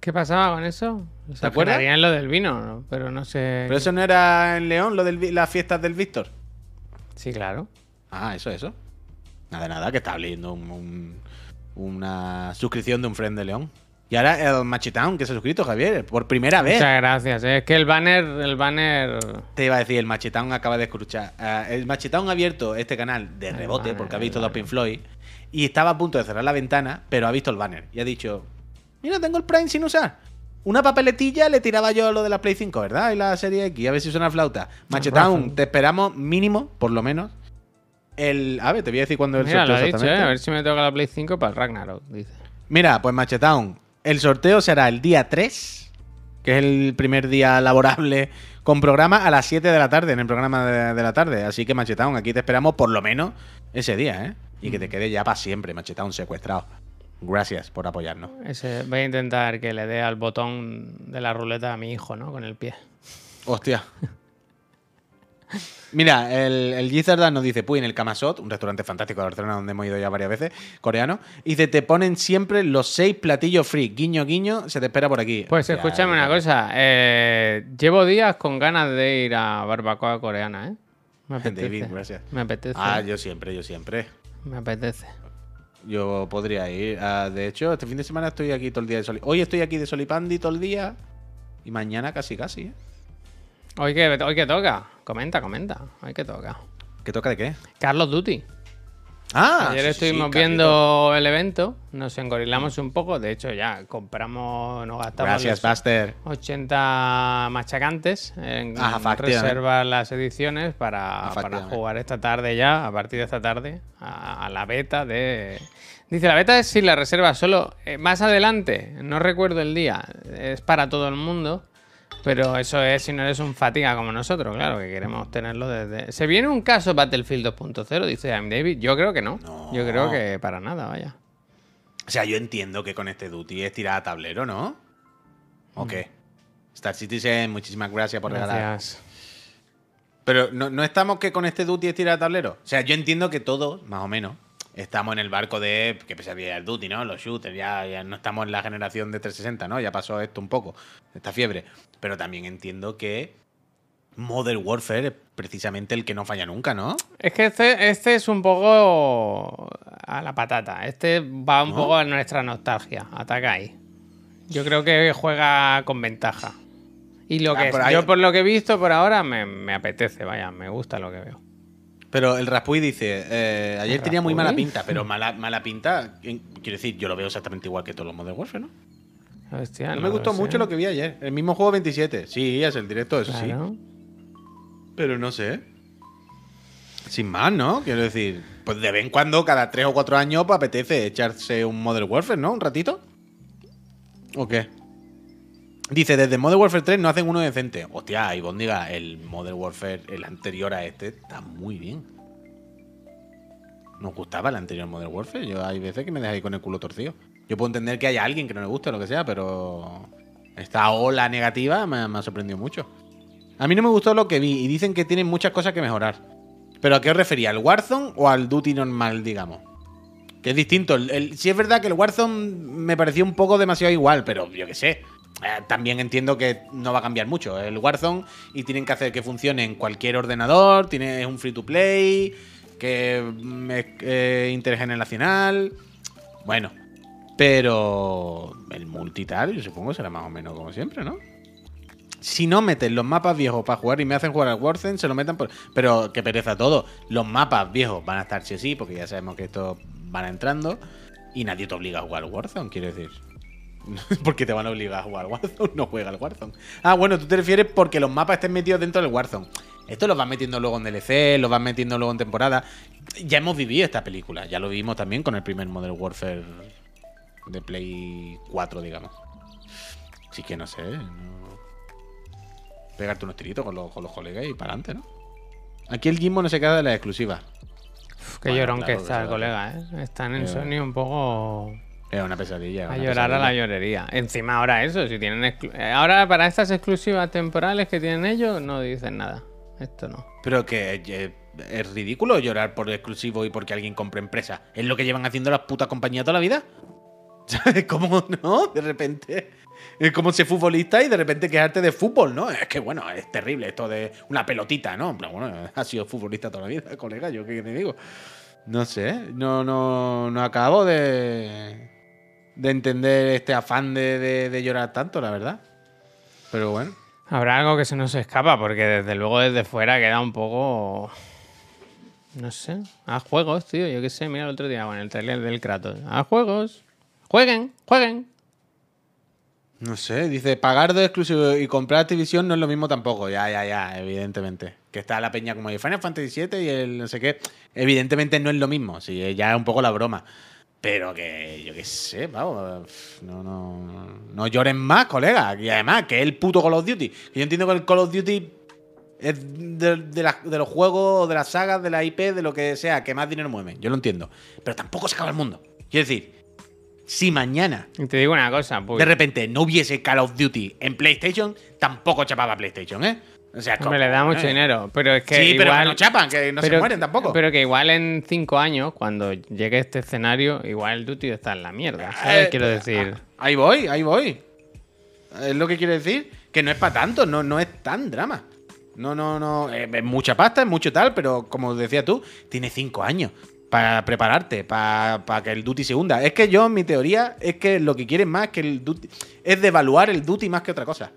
¿Qué pasaba con eso? ¿Te acuerdas? lo del vino, ¿no? pero no sé. Pero eso no era en León, lo de las fiestas del Víctor. Sí, claro. Ah, eso, eso. Nada, nada, que estaba leyendo un- un- una suscripción de un friend de León. Y ahora el Machitown, que se ha suscrito, Javier, por primera vez. Muchas gracias. ¿eh? Es que el banner, el banner. Te iba a decir, el Machitown acaba de escuchar. ah, el Machitown ha abierto este canal de rebote banner, porque ha visto dos banner. Pink Floyd y estaba a punto de cerrar la ventana, pero ha visto el banner y ha dicho: Mira, tengo el Prime sin usar. Una papeletilla le tiraba yo lo de la Play 5, ¿verdad? Y la serie X, a ver si suena flauta. Machetown, te esperamos mínimo, por lo menos. El. A ver, te voy a decir cuándo es el lo sorteo ha dicho, exactamente. ¿eh? A ver si me toca la Play 5 para el Ragnarok, dice. Mira, pues Machetown, el sorteo será el día 3, que es el primer día laborable con programa a las 7 de la tarde, en el programa de, de la tarde. Así que Machetown, aquí te esperamos por lo menos ese día, ¿eh? Y que te quede ya para siempre, Machetown secuestrado. Gracias por apoyarnos. Ese, voy a intentar que le dé al botón de la ruleta a mi hijo, ¿no? Con el pie. Hostia. *laughs* Mira, el, el Gizardan nos dice, Puy, en el Kamasot, un restaurante fantástico de Barcelona donde hemos ido ya varias veces, coreano, y dice, te ponen siempre los seis platillos free, guiño, guiño, se te espera por aquí. Pues escúchame una cosa. eh, llevo días con ganas de ir a barbacoa coreana, ¿eh? Me *laughs* apetece. David, gracias. Me apetece. Ah, yo siempre, yo siempre. Me apetece. Yo podría ir. Ah, de hecho, este fin de semana estoy aquí todo el día de Soli. Hoy estoy aquí de Solipandi todo el día. Y mañana casi, casi. ¿eh? Hoy que, hoy que toca. Comenta, comenta. Hoy que toca. ¿Qué toca de qué? Carlos Duty. Ah, Ayer sí, estuvimos sí, viendo el evento, nos engorilamos un poco. De hecho, ya compramos, nos gastamos Gracias, los Buster. 80 machacantes en efectivamente. reservar las ediciones para, jugar esta tarde ya, a partir de esta tarde, a, a la beta de... Dice, la beta es si la reserva solo eh, más adelante, no recuerdo el día, es para todo el mundo, pero eso es si no eres un fatiga como nosotros, claro, que queremos tenerlo desde... ¿Se viene un caso Battlefield 2.0? Dice I'm David. Yo creo que no. No. Yo creo que para nada, vaya. O sea, yo entiendo que con este Duty es tirar a tablero, ¿no? ¿O qué? Star Citizen, muchísimas gracias por regalar. Gracias. Pero ¿no, no estamos que con este Duty es tirar a tablero. O sea, yo entiendo que todos, más o menos, estamos en el barco de que pesadilla el Duty, ¿no? Los shooters, ya, ya no estamos en la generación de 360, ¿no? Ya pasó esto un poco, esta fiebre. Pero también entiendo que Modern Warfare es precisamente el que no falla nunca, ¿no? Es que este, este es un poco a la patata. Este va un ¿No? poco a nuestra nostalgia. Ataca ahí. Yo creo que juega con ventaja. Y lo Ah, que por ahí- yo por lo que he visto por ahora me, me apetece, vaya, me gusta lo que veo. Pero el Raspuy dice, eh, ayer ¿El tenía muy mala pinta, pero mala, mala pinta, quiero decir, yo lo veo exactamente igual que todos los Modern Warfare, ¿no? Hostia, No, no me gustó mucho lo que vi ayer. El mismo juego 27. Sí, es el directo, eso sí. Pero no sé. Sin más, ¿no? Quiero decir, pues de vez en cuando, cada tres o cuatro años, pues apetece echarse un Modern Warfare, ¿no? Un ratito. ¿O qué? Dice, desde Modern Warfare 3 no hacen uno decente. Hostia, y diga, el Modern Warfare, el anterior a este, está muy bien. Nos gustaba el anterior Modern Warfare. Yo hay veces que me dejáis con el culo torcido. Yo puedo entender que haya alguien que no le guste o lo que sea, pero esta ola negativa me, ha sorprendido mucho. A mí no me gustó lo que vi y dicen que tienen muchas cosas que mejorar. ¿Pero a qué os refería? ¿Al Warzone o al Duty normal, digamos? Que es distinto. El- sí es verdad que el Warzone me pareció un poco demasiado igual, pero yo qué sé. Eh, también entiendo que no va a cambiar mucho el Warzone y tienen que hacer que funcione en cualquier ordenador, tiene un free to play, que mm, eh, intergeneracional. Bueno, pero el multi tal, yo supongo será más o menos como siempre, ¿no? Si no meten los mapas viejos para jugar y me hacen jugar al Warzone, se lo metan por... Pero que pereza todo. Los mapas viejos van a estar sí sí, porque ya sabemos que estos van entrando. Y nadie te obliga a jugar Warzone, quiero decir. *laughs* porque te van a obligar a jugar al Warzone, no juega al Warzone. Ah, bueno, tú te refieres porque los mapas estén metidos dentro del Warzone. Esto los vas metiendo luego en DLC, los vas metiendo luego en temporada. Ya hemos vivido esta película, ya lo vimos también con el primer Modern Warfare de Play 4, digamos. Así que no sé, no- pegarte unos tiritos con los, con los colegas y para adelante, ¿no? Aquí el Gimbo no se queda de las exclusivas. Uf, qué Bueno, llorón claro que está el colega, ¿eh? Están en Eh, Sony un poco Es una pesadilla. a una llorar a la llorería. Encima ahora eso, si tienen exclu- eh, ahora para estas exclusivas temporales que tienen ellos no dicen nada. Esto no. Pero que eh, es ridículo llorar por exclusivo y porque alguien compre empresa. Es lo que llevan haciendo las putas compañías toda la vida. *laughs* ¿Sabes cómo no? De repente. Es como ser futbolista y de repente quejarte de fútbol, ¿no? Es que bueno, es terrible esto de una pelotita, ¿no? Pero bueno, *laughs* ha sido futbolista toda la vida, *laughs* colega, yo qué te digo. No sé, no, no, no acabo de, de entender este afán de, de- de llorar tanto, la verdad. Pero bueno. Habrá algo que se nos escapa, porque desde luego desde fuera queda un poco. No sé. A juegos, tío. Yo qué sé, mira el otro día con el trailer del Kratos. A juegos. Jueguen, jueguen. No sé, dice, pagar de exclusivo y comprar Activision no es lo mismo tampoco. Ya, ya, ya, evidentemente. Que está la peña como el Final Fantasy VII y el no sé qué. Evidentemente no es lo mismo. Sí, ya es un poco la broma. Pero que, yo qué sé, vamos. No, no, no lloren más, colega. Y además, que es el puto Call of Duty. Yo entiendo que el Call of Duty es de, de la- de los juegos, de las sagas, de la IP, de lo que sea, que más dinero mueve. Yo lo entiendo. Pero tampoco se acaba el mundo. Quiero decir, si mañana te digo una cosa, pues. de repente no hubiese Call of Duty en PlayStation, tampoco chapaba PlayStation, ¿eh? O sea, Hombre, le da mucho eh. dinero. Pero es que. Sí, pero igual, que no chapan, que no se pero- mueren tampoco. Pero que igual en cinco años, cuando llegue este escenario, igual el Duty está en la mierda. ¿Sabes? Eh, Quiero decir. Ahí voy, ahí voy. Es lo que quiero decir. Que no es para tanto, no, no es tan drama. No, no, no. eh, Es mucha pasta, es mucho tal, pero como decías tú, tiene cinco años para prepararte, para, para que el Duty se hunda. Es que yo, mi teoría, es que lo que quieren más es que el Duty. Es devaluar el Duty más que otra cosa.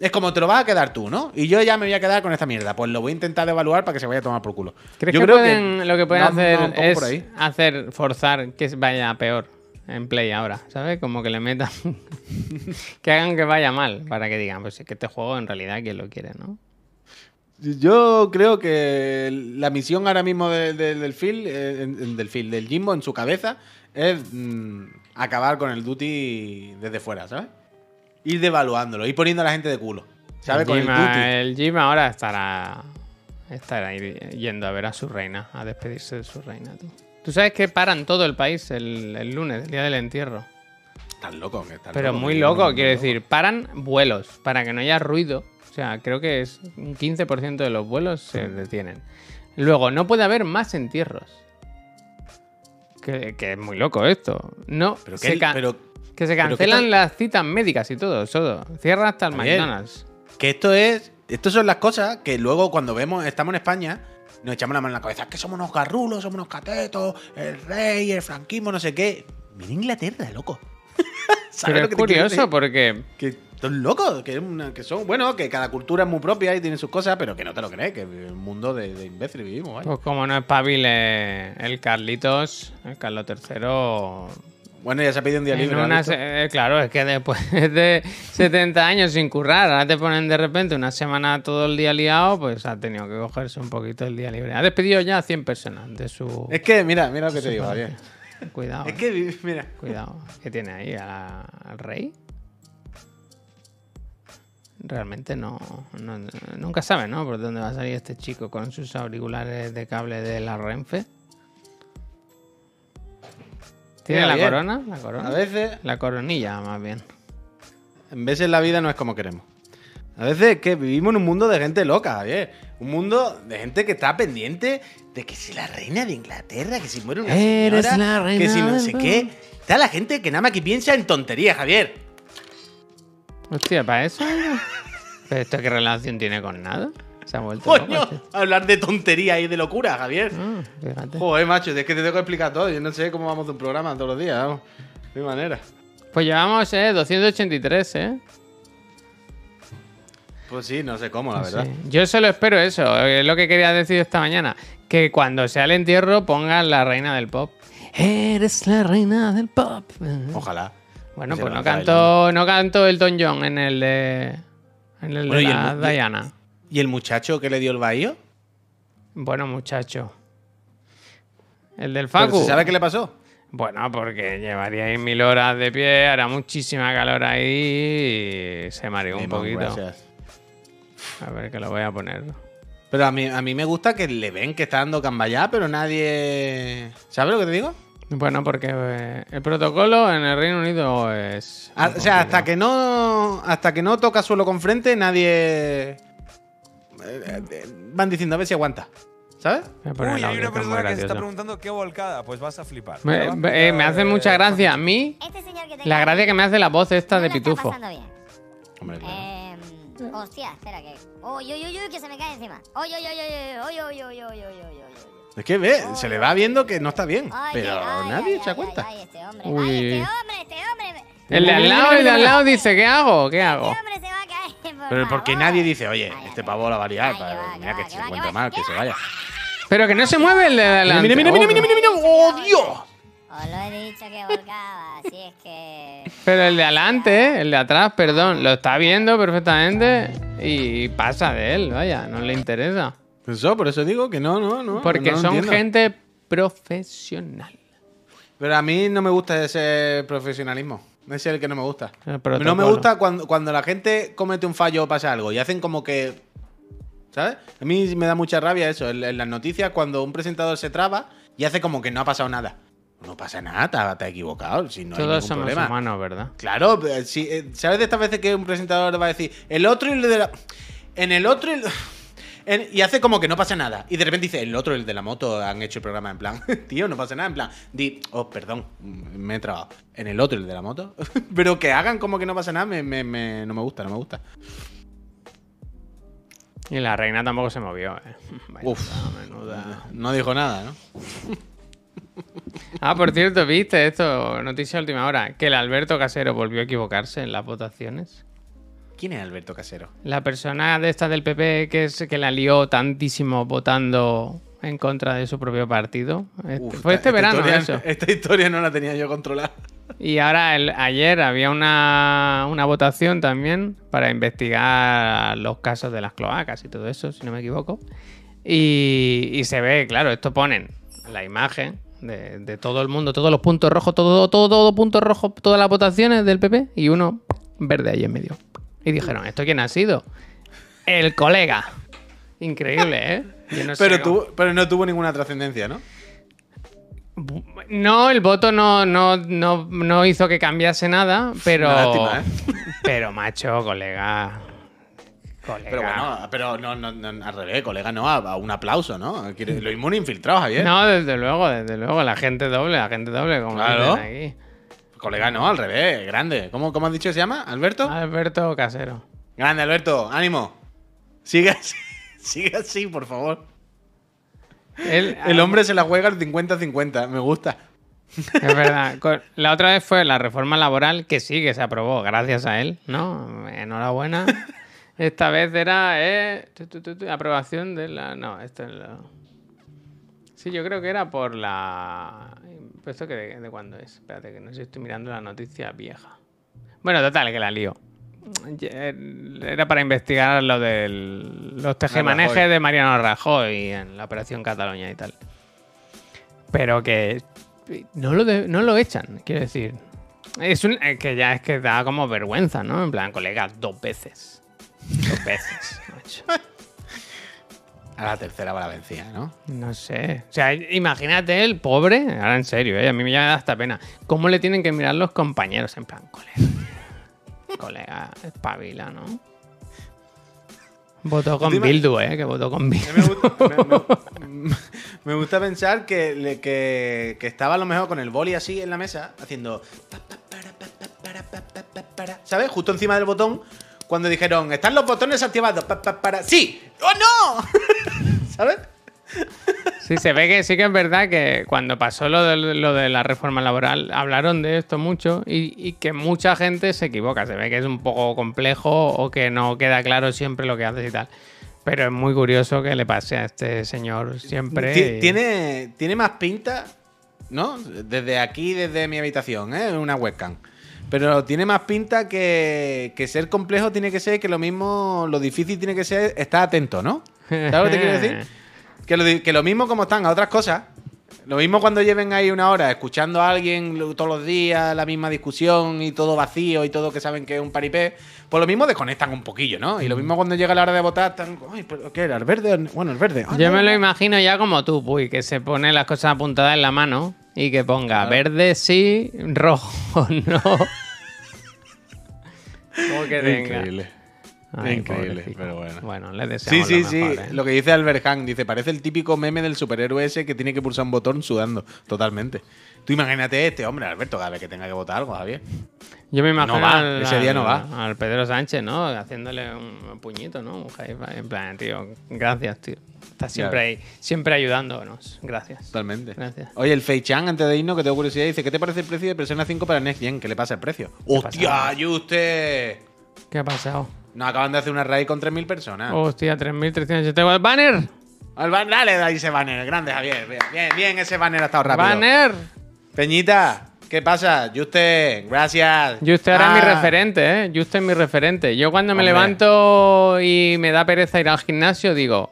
Es como te lo vas a quedar tú, ¿no? Y yo ya me voy a quedar con esta mierda. Pues lo voy a intentar devaluar para que se vaya a tomar por culo. ¿Crees yo que, creo pueden, lo que pueden hacer es por ahí. hacer forzar que vaya peor en Play ahora? ¿Sabes? Como que le metan. *laughs* que hagan que vaya mal para que digan, pues es que este juego en realidad quien lo quiere, ¿no? Yo creo que la misión ahora mismo de- de- del Phil, eh, del Phil, del Jimbo en su cabeza, es mm, acabar con el Duty desde fuera, ¿sabes? Ir devaluándolo, ir poniendo a la gente de culo. ¿Sabes? El Con Jim, Duty. el Jim ahora estará, estará yendo a ver a su reina, a despedirse de su reina. Tú, Tú sabes que paran todo el país el, el lunes, el día del entierro. Estás loco, que estás Pero loco, muy loco, quiero decir, paran vuelos para que no haya ruido. O sea, creo que es un 15% de los vuelos se detienen. Luego, no puede haber más entierros. Que, que es muy loco esto. No, Pero que, pero que se pero ¿qué cancelan las citas médicas y todo, todo. Cierra hasta el Javier, McDonald's. que esto es. Estas son las cosas que luego cuando vemos, estamos en España, nos echamos la mano en la cabeza. Es que somos unos garrulos, somos unos catetos, el rey, el franquismo, no sé qué. Mira Inglaterra, loco. *laughs* ¿Sabes Pero lo es que curioso porque Que son locos, que, es una- que son, bueno, que cada cultura es muy propia y tiene sus cosas, pero que no te lo crees, que en un mundo de, de imbéciles vivimos, ¿vale? Pues como no espabile el Carlitos, el Carlos III. Bueno, ya se ha pedido un día libre. eh, claro, es que después *laughs* de 70 años sin currar, ahora te ponen de repente una semana todo el día liado, pues ha tenido que cogerse un poquito el día libre. Ha despedido ya a 100 personas de su. Es que, mira, mira lo que te digo, Javier. *laughs* Cuidado. Es que, mira. *laughs* Cuidado. ¿Qué tiene ahí? ¿A- ¿Al rey? Realmente no, no- Nunca sabe, ¿no? Por dónde va a salir este chico con sus auriculares de cable de la Renfe. ¿Tiene la bien. corona? La corona. A veces, La coronilla, más bien. en veces la vida no es como queremos. A veces es que vivimos en un mundo de gente loca, Javier. Un mundo de gente que está pendiente de que si la reina de Inglaterra, que si muere una Eres señora, la reina que si no sé qué. Está la gente que nada más que piensa en tonterías, Javier. Hostia, ¿para eso? *laughs* ¿Pero esto qué relación tiene con nada? Se ha vuelto Coño, hablar de tontería y de locura, Javier. Ah, fíjate. Joder, macho, es que te tengo que explicar todo. Yo no sé cómo vamos de un programa todos los días, vamos. De mi manera. Pues llevamos, eh, 283, eh. Pues sí, no sé cómo, la verdad. Sí. Yo solo espero eso, es lo que quería decir esta mañana. Que cuando sea el entierro pongan la reina del pop. Eres la reina del pop. Ojalá. Bueno, pues no canto, no canto Elton John en el de. En el Bueno, de el Diana. ¿Y el muchacho que le dio el bahío? Bueno, muchacho. El del ¿Pero Facu. ¿Se sabe qué le pasó? Bueno, porque llevaría ahí mil horas de pie, hará muchísima calor ahí y se mareó un poquito. gracias. A ver que lo voy a poner. Pero a mí, a mí me gusta que le ven que está dando camballá, pero nadie. ¿Sabes lo que te digo? Bueno, porque eh, el protocolo en el Reino Unido es. Ah, o sea, hasta que no. Hasta que no toca suelo con frente, nadie van diciendo a ver si aguanta. ¿Sabes? Uy, hay una persona que se está preguntando qué volcada. Pues vas a flipar. Me, a eh, me hace mucha gracia a mí. Este señor que la gracia que me hace la voz esta de Pitufo. Bien. Hombre, claro. eh, hostia, espera que. Uy, uy, uy, uy, que se me cae encima. Uy, uy, uy, uy, uy, uy, uy, uy, es que ve, se le va viendo que no está bien. Ay, pero ay, nadie se da cuenta. Ay, este hombre, Uy. este hombre, este hombre. El de al lado, el de al lado dice, ¿qué hago? ¿Qué hago? Este hombre se va pero porque nadie dice, oye, este pavo la va a liar. mira que se encuentra mal, que se vaya. Pero que no se mueve el de adelante. Mira, mira, mira, Oh, mira, mira, mira. ¡Oh, Dios! Os lo he dicho que volcaba, así es que. Pero el de adelante, ¿eh? el de atrás, perdón, lo está viendo perfectamente y pasa de él, vaya, no le interesa. Eso, por eso digo que no, no, no. Porque no son entiendo. gente profesional. Pero a mí no me gusta ese profesionalismo. Ese es el que no me gusta. El No protocolo. me gusta cuando, cuando la gente comete un fallo o pasa algo y hacen como que. ¿Sabes? A mí me da mucha rabia eso. En, en las noticias, cuando un presentador se traba y hace como que no ha pasado nada. No pasa nada, te, te has equivocado. Si no hay Todos ningún somos problema. humanos, ¿verdad? Claro, eh, si, eh, ¿sabes de estas veces que un presentador va a decir el otro y el de la. En el otro y el- y hace como que no pasa nada. Y de repente dice, el otro el de la moto han hecho el programa en plan, *laughs* tío, no pasa nada. En plan, di, oh, perdón, me he trabado. En el otro el de la moto. *laughs* Pero que hagan como que no pasa nada, me, me- me- no me gusta, no me gusta. Y la reina tampoco se movió, ¿eh? *laughs* Vaya, Uf. menuda. No dijo nada, ¿no? Ah, por cierto, ¿viste esto? Noticia última hora. Que el Alberto Casero volvió a equivocarse en las votaciones. ¿Quién es Alberto Casero? La persona de esta del PP que, es, que la lió tantísimo votando en contra de su propio partido. Este- Uf, fue este verano historia- eso. *laughs* Esta historia no la tenía yo controlada. Y ahora, el- ayer había una, una votación también para investigar los casos de las cloacas y todo eso, si no me equivoco. Y, y se ve, claro, esto ponen la imagen de, de todo el mundo, todos los puntos rojos, todo, todo, todo punto rojo, todas las votaciones del PP y uno verde ahí en medio. Y dijeron, ¿esto quién ha sido? El colega. Increíble, ¿eh? Yo no *laughs* sé Pero, pero no tuvo ninguna trascendencia, ¿no? No, el voto no, no, no, no hizo que cambiase nada, pero. Una lástima, ¿eh? *laughs* Pero, macho, colega. Colega. Pero bueno, pero no, no, no, al revés, colega, no, a, a un aplauso, ¿no? Lo inmune infiltrado, Javier. No, desde luego, desde luego. La gente doble, la gente doble, como Claro. dicen aquí. Colega, no, al revés, grande. ¿Cómo, cómo has dicho que se llama? ¿Alberto? Alberto Casero. Grande, Alberto, ánimo. Sigue así, *laughs* sigue así, por favor. Él- El hombre se la juega al 50-50, me gusta. Es verdad. La otra vez fue la reforma laboral, que sí, que se aprobó gracias a él, ¿no? Enhorabuena. Esta vez era eh, tu, tu, tu, tu, aprobación de la... No, esto es lo... Sí, yo creo que era por la... ¿Pero ¿Esto que de, de cuándo es? Espérate, que no sé si estoy mirando la noticia vieja. Bueno, total, que la lío. Era para investigar lo de los tejemanejes Rajoy. de Mariano Rajoy en la operación Cataluña y tal. Pero que no lo, de- no lo echan, quiero decir. Es un, eh, que ya es que da como vergüenza, ¿no? En plan, colega, dos veces. Dos veces, *laughs* macho. A la tercera va la vencida, ¿no? No sé. O sea, imagínate el pobre, ahora en serio, ¿eh? a mí me da hasta pena. ¿Cómo le tienen que mirar los compañeros? En plan, colega. *laughs* colega, espabila, ¿no? Votó con Bildu, ¿eh? Que votó con Bildu. Me gusta, me- me- *laughs* me gusta pensar que, que, que estaba a lo mejor con el boli así en la mesa, haciendo. ¿sabes? Justo encima del botón, cuando dijeron, están los botones activados, pa, pa, para, sí, ¡oh no! *laughs* ¿Sabes? Sí, se ve que sí que es verdad que cuando pasó lo de, lo de la reforma laboral hablaron de esto mucho y, y que mucha gente se equivoca. Se ve que es un poco complejo o que no queda claro siempre lo que haces y tal. Pero es muy curioso que le pase a este señor siempre. Y- Tiene, tiene más pinta, ¿no? Desde aquí, desde mi habitación, ¿eh? Una webcam. Pero tiene más pinta que, que ser complejo tiene que ser que lo mismo, lo difícil tiene que ser estar atento, ¿no? ¿Sabes lo que te quiero decir? *laughs* Que lo, que lo mismo como están a otras cosas. Lo mismo cuando lleven ahí una hora escuchando a alguien todos los días la misma discusión y todo vacío y todo que saben que es un paripé, pues lo mismo desconectan un poquillo, ¿no? Y lo mismo cuando llega la hora de votar, están, ay, pero ¿qué era? ¿El verde? Bueno, el verde. Ah, Yo no, me lo no. imagino ya como tú, Puy, que se pone las cosas apuntadas en la mano y que ponga verde sí, rojo *laughs* no. Como que tenga. Increíble. Ay, Increíble, pobrecito. pero bueno. Bueno, le Sí, deseamos sí, lo sí. mejor, ¿eh? Lo que dice Albert Hang, dice, parece el típico meme del superhéroe ese que tiene que pulsar un botón sudando. Totalmente. Tú imagínate este hombre, Alberto, cada vez que tenga que votar algo, Javier. Yo me imagino va, al, ese día no va. al Pedro Sánchez, ¿no? Haciéndole un puñito, ¿no? Un high five, En plan, tío, gracias, tío. Siempre ahí, siempre ayudándonos. Gracias. Totalmente. Gracias. Oye, el Fei Chan, antes de irnos, que tengo curiosidad, dice, ¿qué te parece el precio de Persona 5 para Next Gen? ¿Qué le pasa el precio? ¡Hostia, usted! ¿Qué ha pasado? Nos acaban de hacer una raid con 3.000 personas. Hostia, 3.384. ¡Banner! Al ban- dale, dale ese banner, grande, Javier. Bien, bien, bien, ese banner ha estado rápido. ¡Banner! Peñita, ¿qué pasa? Juste, gracias. Yo usted ahora es mi Ah, referente, ¿eh? Yo usted es mi referente. Yo cuando me levanto y me da pereza ir al gimnasio, digo,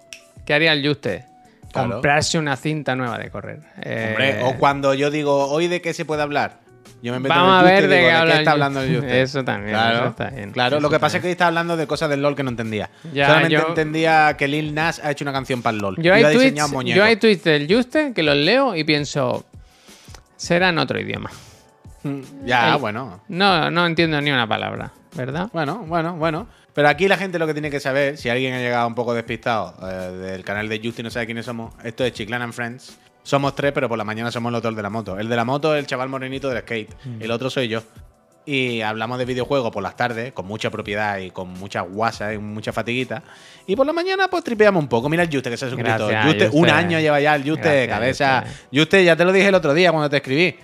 ¿qué haría el Juste? Claro. Comprarse una cinta nueva de correr. Eh, Hombre, o cuando yo digo, ¿hoy de qué se puede hablar? Yo me meto Vamos en el a ver de digo, qué habla el está Juste? hablando el Juste? *laughs* Eso también, Claro, eso está bien. claro Eso lo que pasa es que está hablando de cosas del LOL que no entendía. Ya, Solamente yo- entendía que Lil Nas ha hecho una canción para el LOL. Yo y hay, ha tweets, yo hay tweets del Juste que los leo y pienso, será en otro idioma. Ya, el- bueno. No, no entiendo ni una palabra, ¿verdad? Bueno, bueno, bueno. Pero aquí la gente lo que tiene que saber, si alguien ha llegado un poco despistado eh, del canal de Justin y no sabe quiénes somos, esto es Chiclan and Friends. Somos tres, pero por la mañana somos los dos de la moto. El de la moto es el chaval morenito del skate. Mm. El otro soy yo. Y hablamos de videojuegos por las tardes, con mucha propiedad y con mucha guasa y mucha fatiguita. Y por la mañana, pues tripeamos un poco. Mira el Juste que se ha suscrito. Gracias, Juste, un año lleva ya el Juste, cabeza. Juste. Juste, ya te lo dije el otro día cuando te escribí.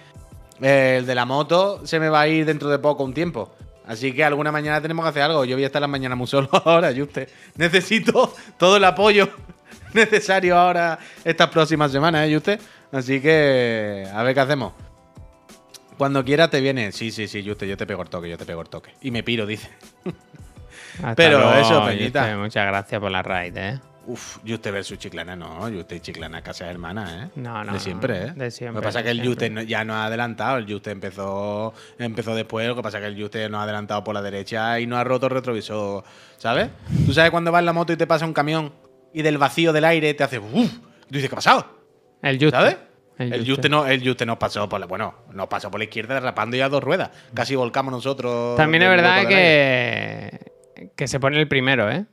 El de la moto se me va a ir dentro de poco un tiempo. Así que alguna mañana tenemos que hacer algo. Yo voy a estar la mañana muy solo *laughs* ahora, Juste. Necesito todo el apoyo *laughs* necesario ahora estas próximas semanas, ¿eh, Juste? Así que a ver qué hacemos. Cuando quieras te viene. Sí, sí, sí, Juste, yo te pego el toque, yo te pego el toque. Y me piro, dice. *laughs* Hasta Pero luego, eso, Peñita. Muchas gracias por la raid, ¿eh? Uf, Juste versus Chiclana, no. Juste y Chiclana casa hermana, ¿eh? No, no, De siempre, no, ¿eh? de siempre, Lo que pasa es que el no- ya no ha adelantado. El Juste empezó, empezó después. Lo que pasa es que el Juste no ha adelantado por la derecha y no ha roto el retrovisor, ¿sabes? Tú sabes cuando vas en la moto y te pasa un camión y del vacío del aire te hace ¡Uf! Y tú dices, ¿qué ha pasado? El Juste. ¿Sabes? El El Juste. No, el Juste nos pasó por la, bueno, nos pasó por la izquierda derrapando ya dos ruedas. Casi volcamos nosotros. También es verdad que, que se pone el primero, ¿eh?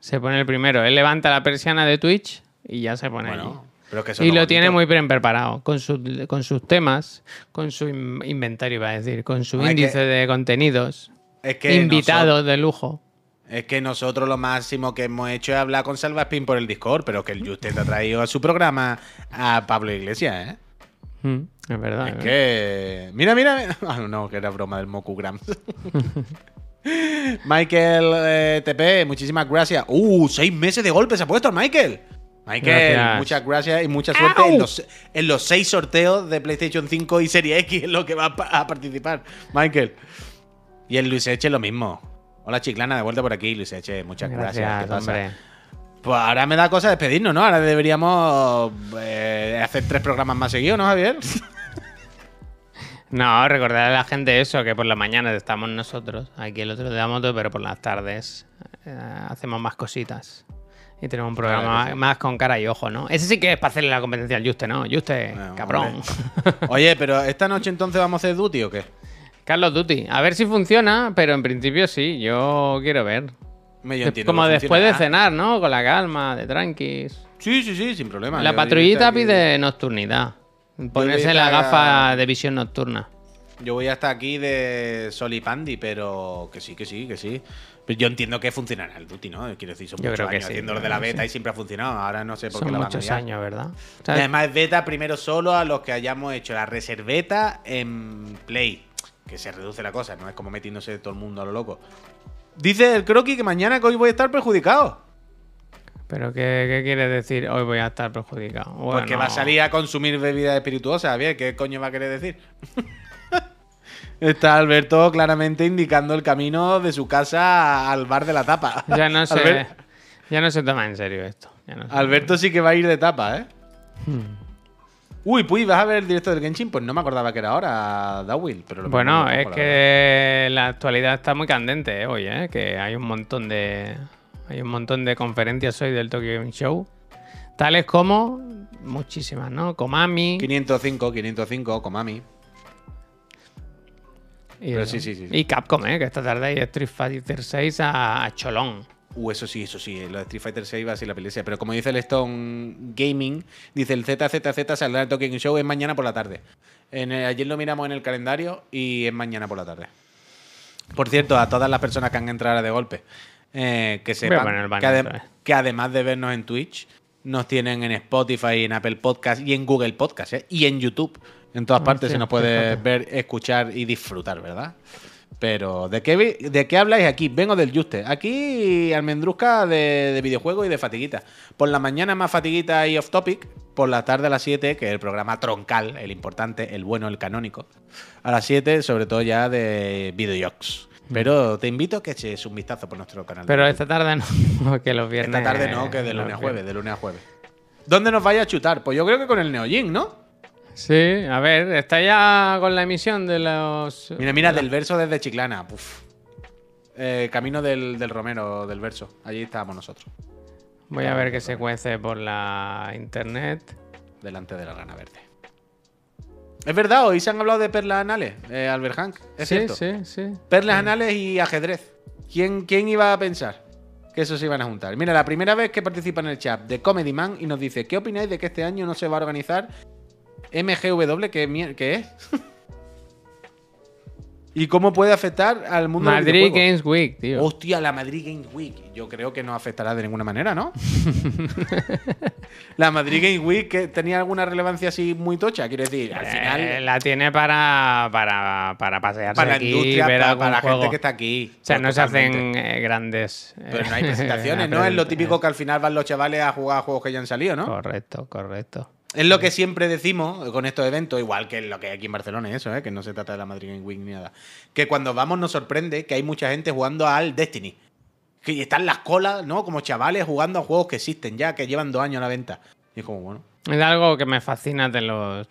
Se pone el primero. Él levanta la persiana de Twitch y ya se pone allí. Bueno, pero que eso Y lo bonito. tiene muy bien preparado, con, su- con sus temas, con su in- inventario, iba a decir, con su No, es índice que- de contenidos, Es que invitados de lujo. Es que nosotros lo máximo que hemos hecho es hablar con Salvaspin por el Discord, pero que el Juste te ha traído a su programa a Pablo Iglesias, ¿eh? Mm, es verdad. Es que. Mira, mira. mira. *laughs* Ah, no, que era broma del Mokugram. *laughs* Michael eh, TP, muchísimas gracias. Uh, seis meses de golpe se ha puesto el Michael. Michael, Gracias. muchas gracias y mucha suerte en los, en los seis sorteos de PlayStation 5 y Serie X en lo que va a, pa- a participar. Michael. Y el Luis Eche lo mismo. Hola, Chiclana, de vuelta por aquí, Luis Eche. Muchas gracias. Gracias, ¿Qué pasa? hombre. Pues ahora me da cosa despedirnos, ¿no? Ahora deberíamos eh, hacer tres programas más seguidos, ¿no, Javier? *laughs* No, recordar a la gente eso, que por la mañana estamos nosotros, aquí el otro de la moto, pero por las tardes eh, hacemos más cositas. Y tenemos un programa Claro más, sí. más con cara y ojo, ¿no? Ese sí que es para hacerle la competencia al Juste, ¿no? Juste, Bueno, cabrón. *laughs* Oye, pero esta noche entonces vamos a hacer duty o qué? Carlos Duty, a ver si funciona, pero en principio sí, yo quiero ver. Me- yo entiendo Como después de funcionará. cenar, ¿no? Con la calma, de tranquis. Sí, sí, sí, sin problema. La Yo patrullita que- pide nocturnidad. Ponerse la gafa de visión nocturna. Yo voy hasta aquí de Solipandi, pero que sí, que sí, que sí. Yo entiendo que funcionará el Duty, ¿no? Quiero decir, son Yo muchos creo que años sí, haciendo lo creo de la beta sí. y siempre ha funcionado. Ahora no sé por qué Son la van a muchos años, ¿verdad? Y además es beta primero solo a los que hayamos hecho la reserveta en Play. Que se reduce la cosa, no es como metiéndose todo el mundo a lo loco. Dice el croquis que mañana que hoy voy a estar perjudicado. ¿Pero qué, qué quiere decir? Hoy voy a estar perjudicado. Bueno, Porque va a salir a consumir bebidas espirituosas. Bien, ¿qué coño va a querer decir? *laughs* Está Alberto claramente indicando el camino de su casa al bar de la tapa. Ya no *laughs* se, Albert- ya no se toma en serio esto. ya no se Alberto sí que va a ir de tapa, ¿eh? Hmm. Uy, pues ¿vas a ver el directo del Genshin? Pues no me acordaba que era ahora, Dawil. Pero lo Bueno, es la que la actualidad está muy candente ¿eh? hoy, ¿eh? que hay un montón de hay un montón de conferencias hoy del Tokyo Game Show, tales como muchísimas, ¿no? Komami 505, 505, Komami. y, pero sí, sí, sí. y Capcom, ¿eh? que esta tarde hay Street Fighter 6 a, a cholón. Uh, eso sí, eso sí. Lo de Street Fighter 6 va a ser la pelea. Pero como dice el Stone Gaming, dice el ZZZ saldrá el Tokyo Game Show es mañana por la tarde. En el- ayer lo miramos en el calendario y es mañana por la tarde. Por cierto, a todas las personas que han entrado de golpe, eh, que sepan que, ade- otra vez. que además de vernos en Twitch, nos tienen en Spotify, en Apple Podcast y en Google Podcast, ¿eh? y en YouTube. En todas partes Hostia, se nos puede ver, escuchar y disfrutar, ¿verdad? Pero, ¿de qué, ¿de qué habláis aquí? Vengo del Juste. Aquí, almendrusca de, de videojuegos y de fatiguita. Por la mañana más fatiguita y off topic. Por la tarde a las 7, que es el programa troncal, el importante, el bueno, el canónico. A las 7, sobre todo ya de videojuegos. Pero te invito a que eches un vistazo por nuestro canal. Pero esta tarde no, *laughs* que los viernes. Esta tarde no, que de lunes a jueves, de lunes a jueves. ¿Dónde nos vaya a chutar? Pues yo creo que con el Neojin, ¿no? Sí, a ver, está ya con la emisión de los. Mira, mira, del verso desde Chiclana. Puf. Eh, camino del, del Romero, del verso. Allí estábamos nosotros. Voy a ver que se cuece por la internet. Delante de la rana verde. Es verdad, hoy se han hablado de perlas anales, eh, Albert Hank. Es sí, cierto. sí, sí. Perlas anales y ajedrez. ¿Quién, ¿Quién iba a pensar que eso se iban a juntar? Mira, la primera vez que participa en el chat de Comedy Man y nos dice: ¿Qué opináis de que este año no se va a organizar MGW? ¿Qué, qué es? *laughs* ¿Y cómo puede afectar al mundo Madrid? Games Week, tío. Hostia, la Madrid Games Week. Yo creo que no afectará de ninguna manera, ¿no? *laughs* la Madrid Games Week que tenía alguna relevancia así muy tocha, quiero decir, al Eh, final la tiene para, para, para pasearse para la industria, ver para, la gente que está aquí. O sea, no se hacen eh, grandes. eh, Pero no hay presentaciones, *laughs* ¿no? Es lo típico que al final van los chavales a jugar a juegos que ya han salido, ¿no? Correcto, correcto. Es lo que siempre decimos con estos eventos, igual que lo que hay aquí en Barcelona, eso, ¿eh? que no se trata de la Madrid Game Week ni nada. Que cuando vamos nos sorprende que hay mucha gente jugando al Destiny. Que están las colas, ¿no? Como chavales jugando a juegos que existen ya, que llevan dos años a la venta. Y es como, bueno. Es algo que me fascina de los.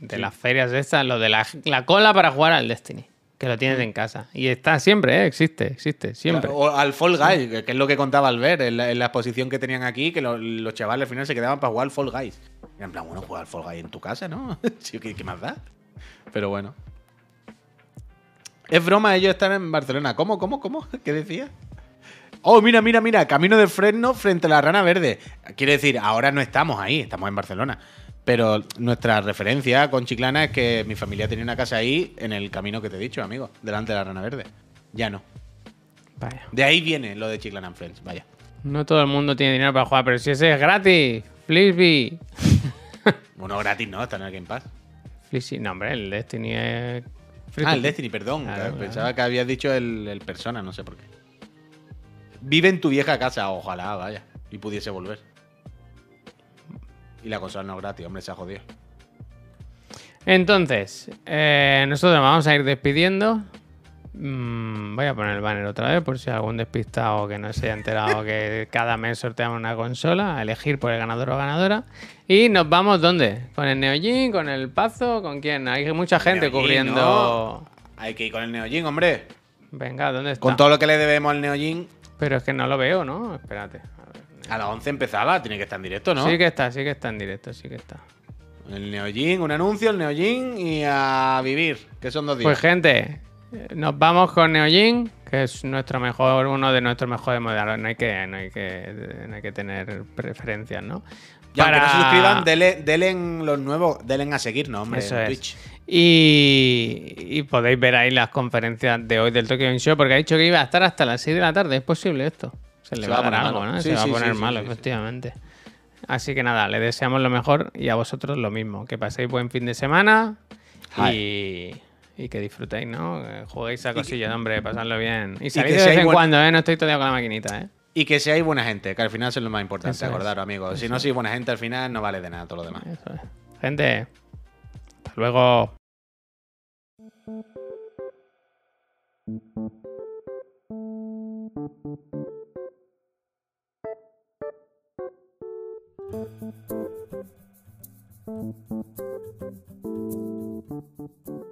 De las ferias estas, lo de la, la cola para jugar al Destiny. Que lo tienes en casa. Y está siempre, ¿eh? Existe, existe, siempre. O al Fall Guys, que- es lo que contaba Albert en la, en la exposición que tenían aquí, que lo- los chavales al final se quedaban para jugar al Fall Guys. Y en plan, bueno, jugar al Fall Guys en tu casa, ¿no? *laughs* Sí, ¿Qué, qué más da? Pero bueno. Es broma, ellos están en Barcelona. ¿Cómo, cómo, cómo? *laughs* ¿Qué decía? Oh, mira, mira, mira, camino de Fresno frente a la Rana Verde. Quiere decir, ahora no estamos ahí, estamos en Barcelona. Pero nuestra referencia con Chiclana es que mi familia tenía una casa ahí en el camino que te he dicho, amigo, delante de la Rana Verde. Ya no. Vaya. De ahí viene lo de Chiclana and Friends, vaya. No todo el mundo tiene dinero para jugar, pero si ese es gratis. Flisby. *laughs* Bueno, gratis no, está en el Game Pass. Flisby. No, hombre, el Destiny es. free Ah, el. Destiny, perdón. Claro, que claro. Pensaba que habías dicho el, el Persona, no sé por qué. Vive en tu vieja casa, ojalá, vaya. Y pudiese volver. Y la consola no es gratis, hombre, se ha jodido. Entonces, eh, nosotros vamos a ir despidiendo. Mm, voy a poner el banner otra vez por si algún despistado que no se haya enterado que *laughs* cada mes sorteamos una consola, a elegir por el ganador o ganadora. Y nos vamos ¿dónde? ¿Con el Neojin? ¿Con el Pazo? ¿Con quién? Hay mucha gente cubriendo. ¿no? Hay que ir con el Neojin, hombre. Venga, ¿dónde está? Con todo lo que le debemos al Neojin. Pero es que no lo veo, ¿no? Espérate. A las 11 empezaba, tiene que estar en directo, ¿no? Sí que está, sí que está en directo, sí que está. El Neojin, un anuncio, el Neojin y a vivir, que son dos días. Pues gente, nos vamos con Neojin, que es nuestro mejor, uno de nuestros mejores modelos. No hay que, no hay que, no hay que tener preferencias, ¿no? Y aunque no se Para- suscriban, denle, denle en los nuevos, denle a seguirnos, hombre, Eso en es. Twitch. Y, y podéis ver ahí las conferencias de hoy del Tokyo Game Show, porque ha dicho que iba a estar hasta las 6 de la tarde. ¿Es posible esto? Se le Se va a va a dar poner algo, malo. ¿no? Sí, Se va a poner sí, malo, efectivamente. Así que nada, le deseamos lo mejor y a vosotros lo mismo. Que paséis buen fin de semana y, y que disfrutéis, ¿no? Que juguéis a cosillas, hombre, pasadlo bien. Y salid que de vez en buen- cuando, ¿eh? No estoy todavía con la maquinita, ¿eh? Y que seáis buena gente, que al final eso es lo más importante, Eso es. acordaros, amigos. Si no sois buena gente, al final no vale de nada todo lo demás. Eso es. Gente, hasta luego. Thank you.